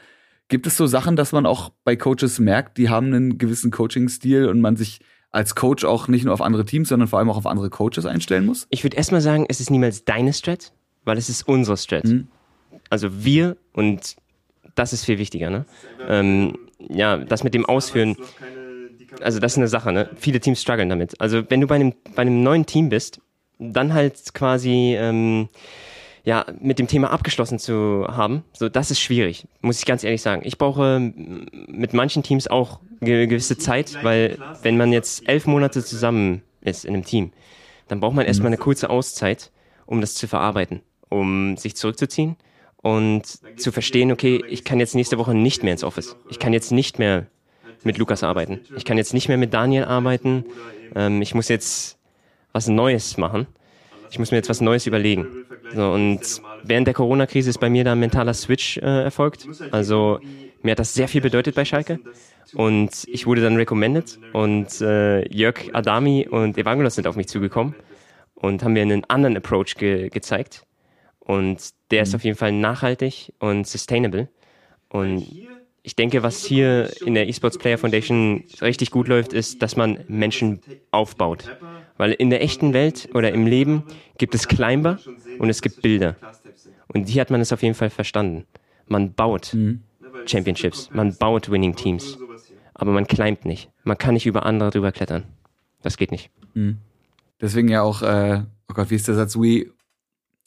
Gibt es so Sachen, dass man auch bei Coaches merkt, die haben einen gewissen Coaching-Stil und man sich als Coach auch nicht nur auf andere Teams, sondern vor allem auch auf andere Coaches einstellen muss? Ich würde erstmal sagen, es ist niemals deine Strat, weil es ist unsere Strat. Mhm. Also wir und das ist viel wichtiger. Ne? Ähm, ja, das mit dem Ausführen, also das ist eine Sache. Ne? Viele Teams strugglen damit. Also wenn du bei einem, bei einem neuen Team bist, dann halt quasi ähm, ja, mit dem Thema abgeschlossen zu haben, so das ist schwierig, muss ich ganz ehrlich sagen. Ich brauche mit manchen Teams auch eine gewisse Zeit, weil wenn man jetzt elf Monate zusammen ist in einem Team, dann braucht man erstmal eine kurze Auszeit, um das zu verarbeiten, um sich zurückzuziehen und zu verstehen, okay, ich kann jetzt nächste Woche nicht mehr ins Office. Ich kann jetzt nicht mehr mit Lukas arbeiten. Ich kann jetzt nicht mehr mit Daniel arbeiten. Ähm, ich muss jetzt was Neues machen. Ich muss mir jetzt was Neues überlegen. So, und während der Corona-Krise ist bei mir da ein mentaler Switch äh, erfolgt. Also mir hat das sehr viel bedeutet bei Schalke. Und ich wurde dann recommended und äh, Jörg Adami und Evangelos sind auf mich zugekommen und haben mir einen anderen Approach ge gezeigt und der mhm. ist auf jeden Fall nachhaltig und sustainable. Und ich denke, was hier in der Esports Player Foundation richtig gut läuft, ist, dass man Menschen aufbaut. Weil in der echten Welt oder im Leben gibt es Climber und es gibt Bilder. Und hier hat man es auf jeden Fall verstanden. Man baut mhm. Championships, man baut Winning Teams. Aber man climbt nicht. Man kann nicht über andere drüber klettern. Das geht nicht. Mhm. Deswegen ja auch, äh, oh Gott, wie ist der Satz? We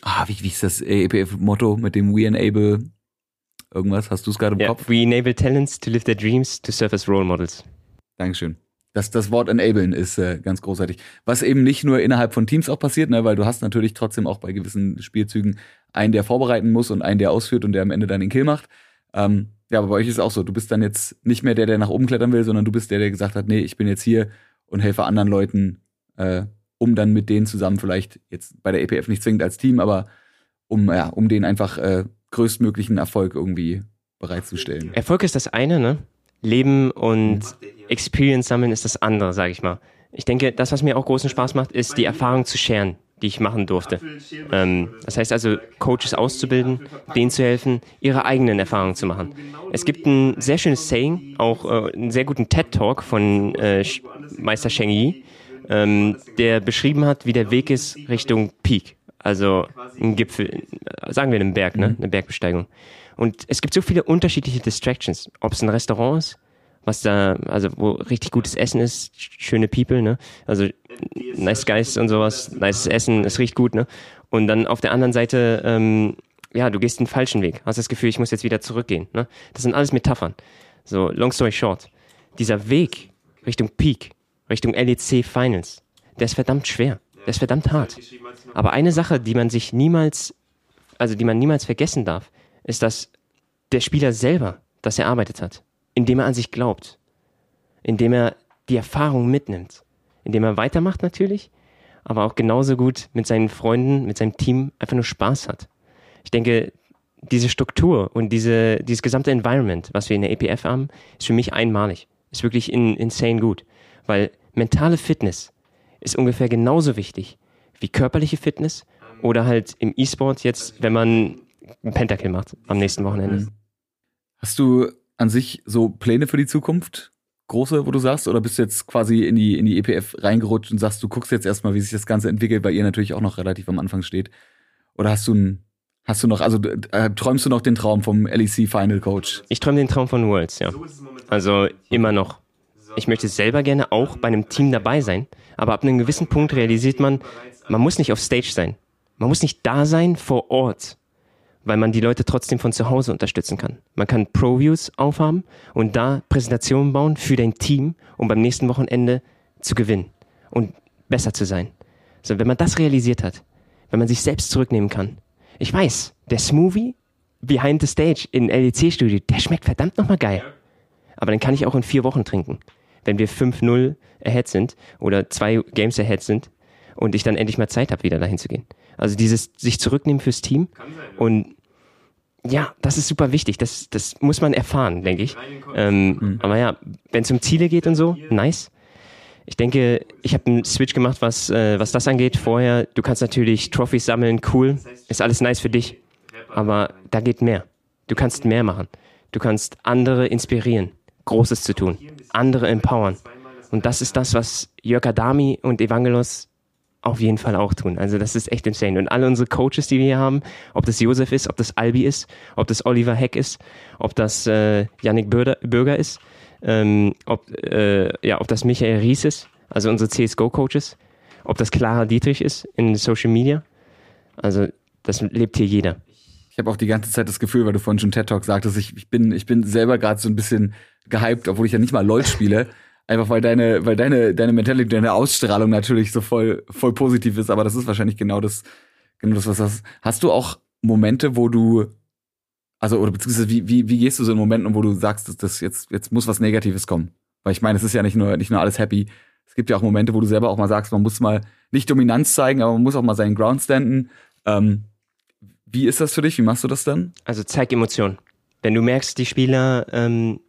ah, wie, wie ist das EPF-Motto mit dem We Enable irgendwas? Hast du es gerade im ja, Kopf? We enable talents to live their dreams, to serve as role models. Dankeschön. Das, das Wort enablen ist äh, ganz großartig. Was eben nicht nur innerhalb von Teams auch passiert, ne, weil du hast natürlich trotzdem auch bei gewissen Spielzügen einen, der vorbereiten muss und einen, der ausführt und der am Ende dann den Kill macht. Ähm, Ja, aber bei euch ist es auch so, du bist dann jetzt nicht mehr der, der nach oben klettern will, sondern du bist der, der gesagt hat, nee, ich bin jetzt hier und helfe anderen Leuten, äh, um dann mit denen zusammen vielleicht, jetzt bei der EPF nicht zwingend als Team, aber um, ja, um denen einfach äh, größtmöglichen Erfolg irgendwie bereitzustellen. Erfolg ist das eine, ne? Leben und Experience sammeln ist das andere, sage ich mal. Ich denke, das, was mir auch großen Spaß macht, ist die Erfahrung zu scheren, die ich machen durfte. Ähm, das heißt also, Coaches auszubilden, denen zu helfen, ihre eigenen Erfahrungen zu machen. Es gibt ein sehr schönes Saying, auch äh, einen sehr guten TED-Talk von äh, Meister Sheng Yi, ähm, der beschrieben hat, wie der Weg ist Richtung Peak. Also ein Gipfel, sagen wir einen Berg, ne? eine Bergbesteigung. Und es gibt so viele unterschiedliche Distractions. Ob es ein Restaurant ist, was da, also wo richtig gutes Essen ist, schöne People, ne? Also nice guys und sowas, nice Essen, es riecht gut, ne? Und dann auf der anderen Seite, ähm, ja, du gehst den falschen Weg, hast das Gefühl, ich muss jetzt wieder zurückgehen, ne? Das sind alles Metaphern. So, long story short. Dieser Weg Richtung Peak, Richtung LEC Finals, der ist verdammt schwer, der ist verdammt hart. Aber eine Sache, die man sich niemals, also die man niemals vergessen darf, ist, dass der Spieler selber das erarbeitet hat, indem er an sich glaubt, indem er die Erfahrung mitnimmt, indem er weitermacht natürlich, aber auch genauso gut mit seinen Freunden, mit seinem Team einfach nur Spaß hat. Ich denke, diese Struktur und diese, dieses gesamte Environment, was wir in der EPF haben, ist für mich einmalig. Ist wirklich in, insane gut. Weil mentale Fitness ist ungefähr genauso wichtig wie körperliche Fitness oder halt im E-Sport jetzt, wenn man einen Pentakill macht am nächsten Wochenende. Mhm. Hast du an sich so Pläne für die Zukunft? Große, wo du sagst, oder bist du jetzt quasi in die, in die EPF reingerutscht und sagst, du guckst jetzt erstmal, wie sich das Ganze entwickelt, weil ihr natürlich auch noch relativ am Anfang steht? Oder hast du ein, hast du noch, also äh, träumst du noch den Traum vom LEC Final Coach? Ich träume den Traum von Worlds, ja. Also immer noch. Ich möchte selber gerne auch bei einem Team dabei sein, aber ab einem gewissen Punkt realisiert man, man muss nicht auf Stage sein. Man muss nicht da sein vor Ort weil man die Leute trotzdem von zu Hause unterstützen kann. Man kann Pro-Views aufhaben und da Präsentationen bauen für dein Team, um beim nächsten Wochenende zu gewinnen und besser zu sein. So, wenn man das realisiert hat, wenn man sich selbst zurücknehmen kann. Ich weiß, der Smoothie behind the stage in LEC-Studio, der schmeckt verdammt nochmal geil. Aber den kann ich auch in vier Wochen trinken. Wenn wir 5-0 ahead sind oder zwei Games ahead sind und ich dann endlich mal Zeit habe, wieder dahin zu gehen. Also dieses sich zurücknehmen fürs Team. Und ja, das ist super wichtig. Das, das muss man erfahren, denke ich. Ähm, mhm. Aber ja, wenn es um Ziele geht und so, nice. Ich denke, ich habe einen Switch gemacht, was, äh, was das angeht. Vorher, du kannst natürlich Trophys sammeln, cool. Ist alles nice für dich. Aber da geht mehr. Du kannst mehr machen. Du kannst andere inspirieren, Großes zu tun, andere empowern. Und das ist das, was Jörg Adami und Evangelos auf jeden Fall auch tun. Also das ist echt insane. Und alle unsere Coaches, die wir hier haben, ob das Josef ist, ob das Albi ist, ob das Oliver Heck ist, ob das äh, Yannick Bürger ist, ähm, ob, äh, ja, ob das Michael Ries ist, also unsere CSGO-Coaches, ob das Clara Dietrich ist in Social Media. Also das lebt hier jeder. Ich habe auch die ganze Zeit das Gefühl, weil du vorhin schon TED Talk sagtest, ich, ich bin, ich bin selber gerade so ein bisschen gehypt, obwohl ich ja nicht mal LOL spiele. Einfach weil deine, weil deine, deine Mentality, deine Ausstrahlung natürlich so voll, voll positiv ist, aber das ist wahrscheinlich genau das, genau das, was das. Hast du auch Momente, wo du, also, oder beziehungsweise wie, wie, wie gehst du so in Momenten, wo du sagst, dass das jetzt, jetzt muss was Negatives kommen? Weil ich meine, es ist ja nicht nur, nicht nur alles happy. Es gibt ja auch Momente, wo du selber auch mal sagst, man muss mal nicht Dominanz zeigen, aber man muss auch mal seinen Ground standen. Ähm, wie ist das für dich? Wie machst du das dann? Also zeig Emotionen. Wenn du merkst, die Spieler ähm,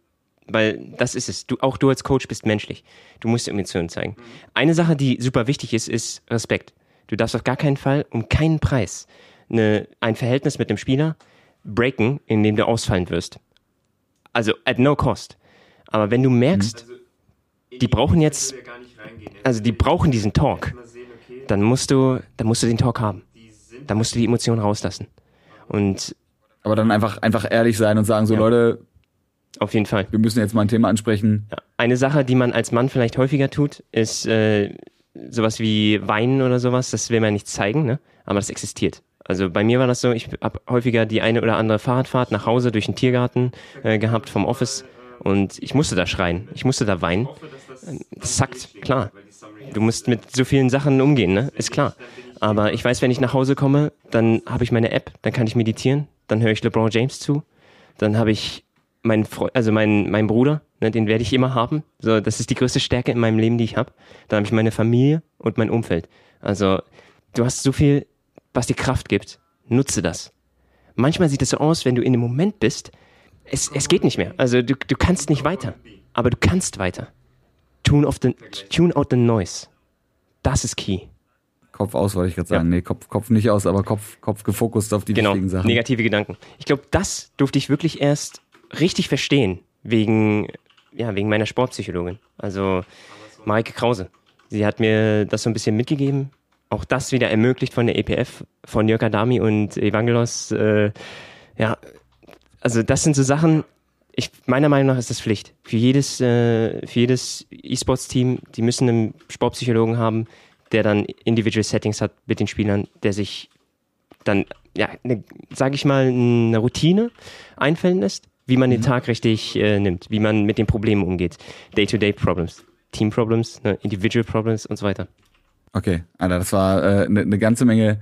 weil das ist es. Du, auch du als Coach bist menschlich. Du musst Emotionen zeigen. Eine Sache, die super wichtig ist, ist Respekt. Du darfst auf gar keinen Fall um keinen Preis eine, ein Verhältnis mit dem Spieler breaken, in dem du ausfallen wirst. Also at no cost. Aber wenn du merkst, also, die brauchen jetzt, also die brauchen diesen Talk, dann musst du, dann musst du den Talk haben. Dann musst du die Emotionen rauslassen. Und aber dann einfach einfach ehrlich sein und sagen so ja. Leute, auf jeden Fall. Wir müssen jetzt mal ein Thema ansprechen. Ja. Eine Sache, die man als Mann vielleicht häufiger tut, ist äh, sowas wie Weinen oder sowas. Das will man nicht zeigen, ne? aber das existiert. Also bei mir war das so, ich habe häufiger die eine oder andere Fahrradfahrt nach Hause durch den Tiergarten äh, gehabt vom Office und ich musste da schreien, ich musste da weinen. Das sackt, klar. Du musst mit so vielen Sachen umgehen, ne? Ist klar. Aber ich weiß, wenn ich nach Hause komme, dann habe ich meine App, dann kann ich meditieren, dann höre ich LeBron James zu, dann habe ich mein Freund, also mein, mein Bruder, ne, den werde ich immer haben. So, das ist die größte Stärke in meinem Leben, die ich habe. Dann habe ich meine Familie und mein Umfeld. Also, du hast so viel, was dir Kraft gibt. Nutze das. Manchmal sieht es so aus, wenn du in dem Moment bist, es, es geht nicht mehr. Also du, du kannst nicht weiter. Aber du kannst weiter. Tune, off the, tune out the noise. Das ist key. Kopf aus, wollte ich gerade sagen. Ja. Nee, Kopf, Kopf nicht aus, aber Kopf, Kopf gefokust auf die genau, wichtigen Sachen. Negative Gedanken. Ich glaube, das durfte ich wirklich erst richtig verstehen, wegen, ja, wegen meiner Sportpsychologin. Also Maike Krause. Sie hat mir das so ein bisschen mitgegeben. Auch das wieder ermöglicht von der EPF, von Jörg Adami und Evangelos. Äh, ja, also das sind so Sachen, ich, meiner Meinung nach ist das Pflicht. Für jedes, äh, für jedes E-Sports-Team, die müssen einen Sportpsychologen haben, der dann Individual Settings hat mit den Spielern, der sich dann, ja, ne, sage ich mal, eine Routine einfällen lässt, wie man den mhm. Tag richtig äh, nimmt, wie man mit den Problemen umgeht. Day-to-Day-Problems, Team-Problems, ne, Individual-Problems und so weiter. Okay, Alter, das war eine äh, ne, ne ganze Menge,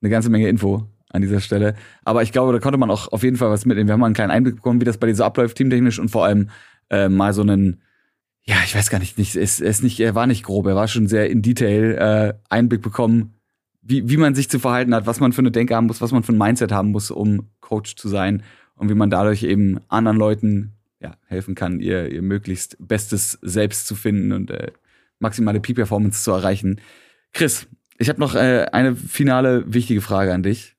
eine ganze Menge Info an dieser Stelle. Aber ich glaube, da konnte man auch auf jeden Fall was mitnehmen. Wir haben mal einen kleinen Einblick bekommen, wie das bei dir so abläuft, teamtechnisch und vor allem äh, mal so einen ja, ich weiß gar nicht, nicht es ist nicht, er war nicht grob, er war schon sehr in Detail äh, Einblick bekommen, wie, wie man sich zu verhalten hat, was man für eine Denke haben muss, was man für ein Mindset haben muss, um Coach zu sein und wie man dadurch eben anderen Leuten ja, helfen kann, ihr, ihr möglichst bestes Selbst zu finden und äh, maximale Peak-Performance zu erreichen. Chris, ich habe noch äh, eine finale wichtige Frage an dich.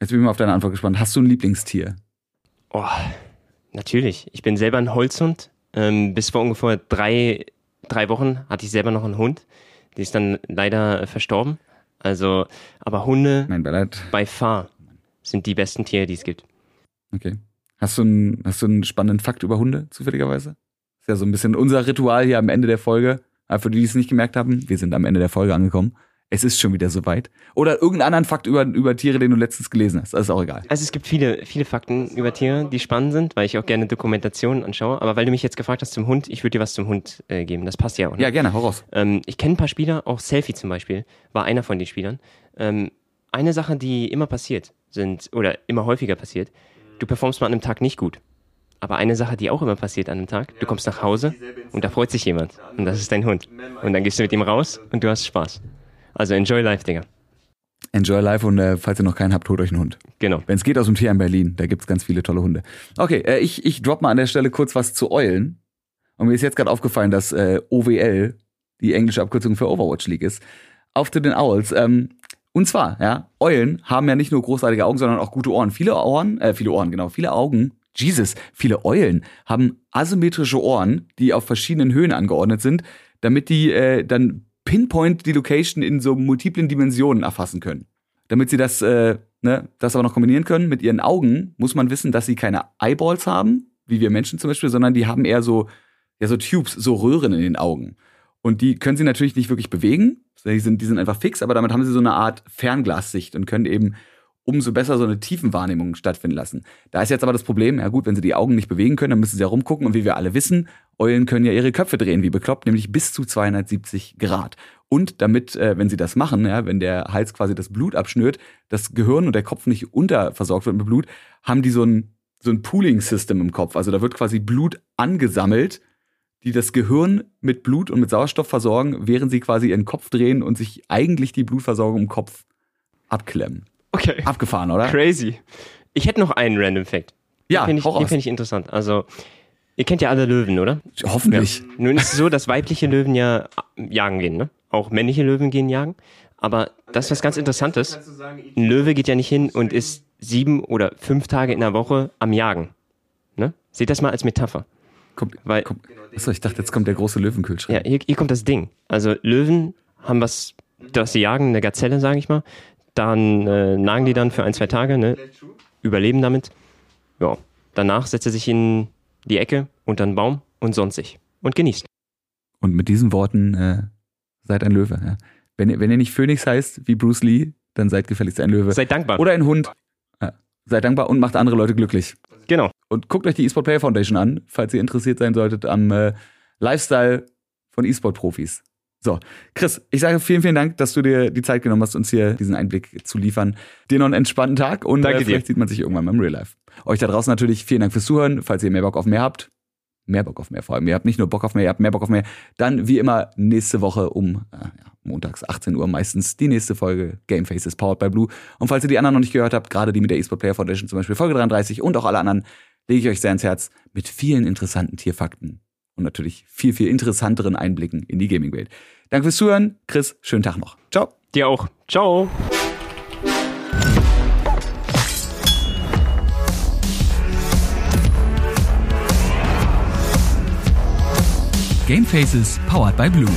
Jetzt bin ich mal auf deine Antwort gespannt. Hast du ein Lieblingstier? Oh, natürlich. Ich bin selber ein Holzhund ähm, bis vor ungefähr drei, drei Wochen hatte ich selber noch einen Hund. Die ist dann leider verstorben. Also, aber Hunde bei Fahr sind die besten Tiere, die es gibt. Okay. Hast du, einen, hast du einen spannenden Fakt über Hunde, zufälligerweise? Ist ja so ein bisschen unser Ritual hier am Ende der Folge. Aber für die, die es nicht gemerkt haben, wir sind am Ende der Folge angekommen es ist schon wieder soweit. Oder irgendeinen anderen Fakt über, über Tiere, den du letztens gelesen hast. Das ist auch egal. Also es gibt viele, viele Fakten über Tiere, die spannend sind, weil ich auch gerne Dokumentationen anschaue. Aber weil du mich jetzt gefragt hast zum Hund, ich würde dir was zum Hund äh, geben. Das passt ja auch. Ne? Ja, gerne, hau raus. Ähm, ich kenne ein paar Spieler, auch Selfie zum Beispiel, war einer von den Spielern. Ähm, eine Sache, die immer passiert, sind, oder immer häufiger passiert, du performst mal an einem Tag nicht gut. Aber eine Sache, die auch immer passiert an einem Tag, du kommst nach Hause und da freut sich jemand. Und das ist dein Hund. Und dann gehst du mit ihm raus und du hast Spaß. Also enjoy life, Digga. Enjoy life und äh, falls ihr noch keinen habt, holt euch einen Hund. Genau. Wenn es geht aus dem Tier in Berlin, da gibt's ganz viele tolle Hunde. Okay, äh, ich, ich drop mal an der Stelle kurz was zu Eulen. Und mir ist jetzt gerade aufgefallen, dass äh, OWL die englische Abkürzung für Overwatch League ist. Auf zu den Owls. Ähm, und zwar, ja, Eulen haben ja nicht nur großartige Augen, sondern auch gute Ohren. Viele Ohren, äh, viele Ohren, genau, viele Augen. Jesus, viele Eulen haben asymmetrische Ohren, die auf verschiedenen Höhen angeordnet sind, damit die äh, dann Pinpoint die Location in so multiplen Dimensionen erfassen können. Damit sie das, äh, ne, das aber noch kombinieren können mit ihren Augen, muss man wissen, dass sie keine Eyeballs haben, wie wir Menschen zum Beispiel, sondern die haben eher so, ja, so Tubes, so Röhren in den Augen. Und die können sie natürlich nicht wirklich bewegen. Die sind, die sind einfach fix, aber damit haben sie so eine Art Fernglassicht und können eben umso besser so eine Tiefenwahrnehmung stattfinden lassen. Da ist jetzt aber das Problem, ja gut, wenn sie die Augen nicht bewegen können, dann müssen sie ja rumgucken und wie wir alle wissen, Eulen können ja ihre Köpfe drehen, wie bekloppt, nämlich bis zu 270 Grad. Und damit, äh, wenn sie das machen, ja, wenn der Hals quasi das Blut abschnürt, das Gehirn und der Kopf nicht unterversorgt wird mit Blut, haben die so ein, so ein Pooling-System im Kopf. Also da wird quasi Blut angesammelt, die das Gehirn mit Blut und mit Sauerstoff versorgen, während sie quasi ihren Kopf drehen und sich eigentlich die Blutversorgung im Kopf abklemmen. Okay. Abgefahren, oder? Crazy. Ich hätte noch einen Random Fact. Ja, den finde ich, find ich interessant. Also, ihr kennt ja alle Löwen, oder? Hoffentlich. Ja. Nun ist es so, dass weibliche Löwen ja jagen gehen, ne? Auch männliche Löwen gehen jagen. Aber das ist was ganz Interessantes. Ein Löwe geht ja nicht hin und ist sieben oder fünf Tage in der Woche am Jagen. Ne? Seht das mal als Metapher. Kommt, Weil, kommt, achso, ich dachte, jetzt kommt der große Löwenkühlschrank. Ja, hier, hier kommt das Ding. Also Löwen haben was, das sie jagen, eine Gazelle, sage ich mal. Dann äh, nagen die dann für ein, zwei Tage, ne? überleben damit. Ja, danach setzt er sich in die Ecke unter einen Baum und sonnt sich und genießt. Und mit diesen Worten äh, seid ein Löwe. Ja. Wenn, ihr, wenn ihr nicht Phoenix heißt, wie Bruce Lee, dann seid gefälligst ein Löwe. Seid dankbar. Oder ein Hund. Ja. Seid dankbar und macht andere Leute glücklich. Genau. Und guckt euch die eSport Player Foundation an, falls ihr interessiert sein solltet am äh, Lifestyle von eSport-Profis. So, Chris, ich sage vielen, vielen Dank, dass du dir die Zeit genommen hast, uns hier diesen Einblick zu liefern. Dir noch einen entspannten Tag und Danke äh, vielleicht dir. sieht man sich irgendwann mal im Real Life. Euch da draußen natürlich vielen Dank fürs Zuhören. Falls ihr mehr Bock auf mehr habt, mehr Bock auf mehr vor allem. Ihr habt nicht nur Bock auf mehr, ihr habt mehr Bock auf mehr. Dann wie immer nächste Woche um äh, ja, montags 18 Uhr meistens die nächste Folge Game Faces powered by Blue. Und falls ihr die anderen noch nicht gehört habt, gerade die mit der eSport Player Foundation zum Beispiel Folge 33 und auch alle anderen, lege ich euch sehr ins Herz mit vielen interessanten Tierfakten und natürlich viel, viel interessanteren Einblicken in die Gaming-Welt. Danke fürs Zuhören. Chris, schönen Tag noch. Ciao. Dir auch. Ciao. Game Faces powered by Blue.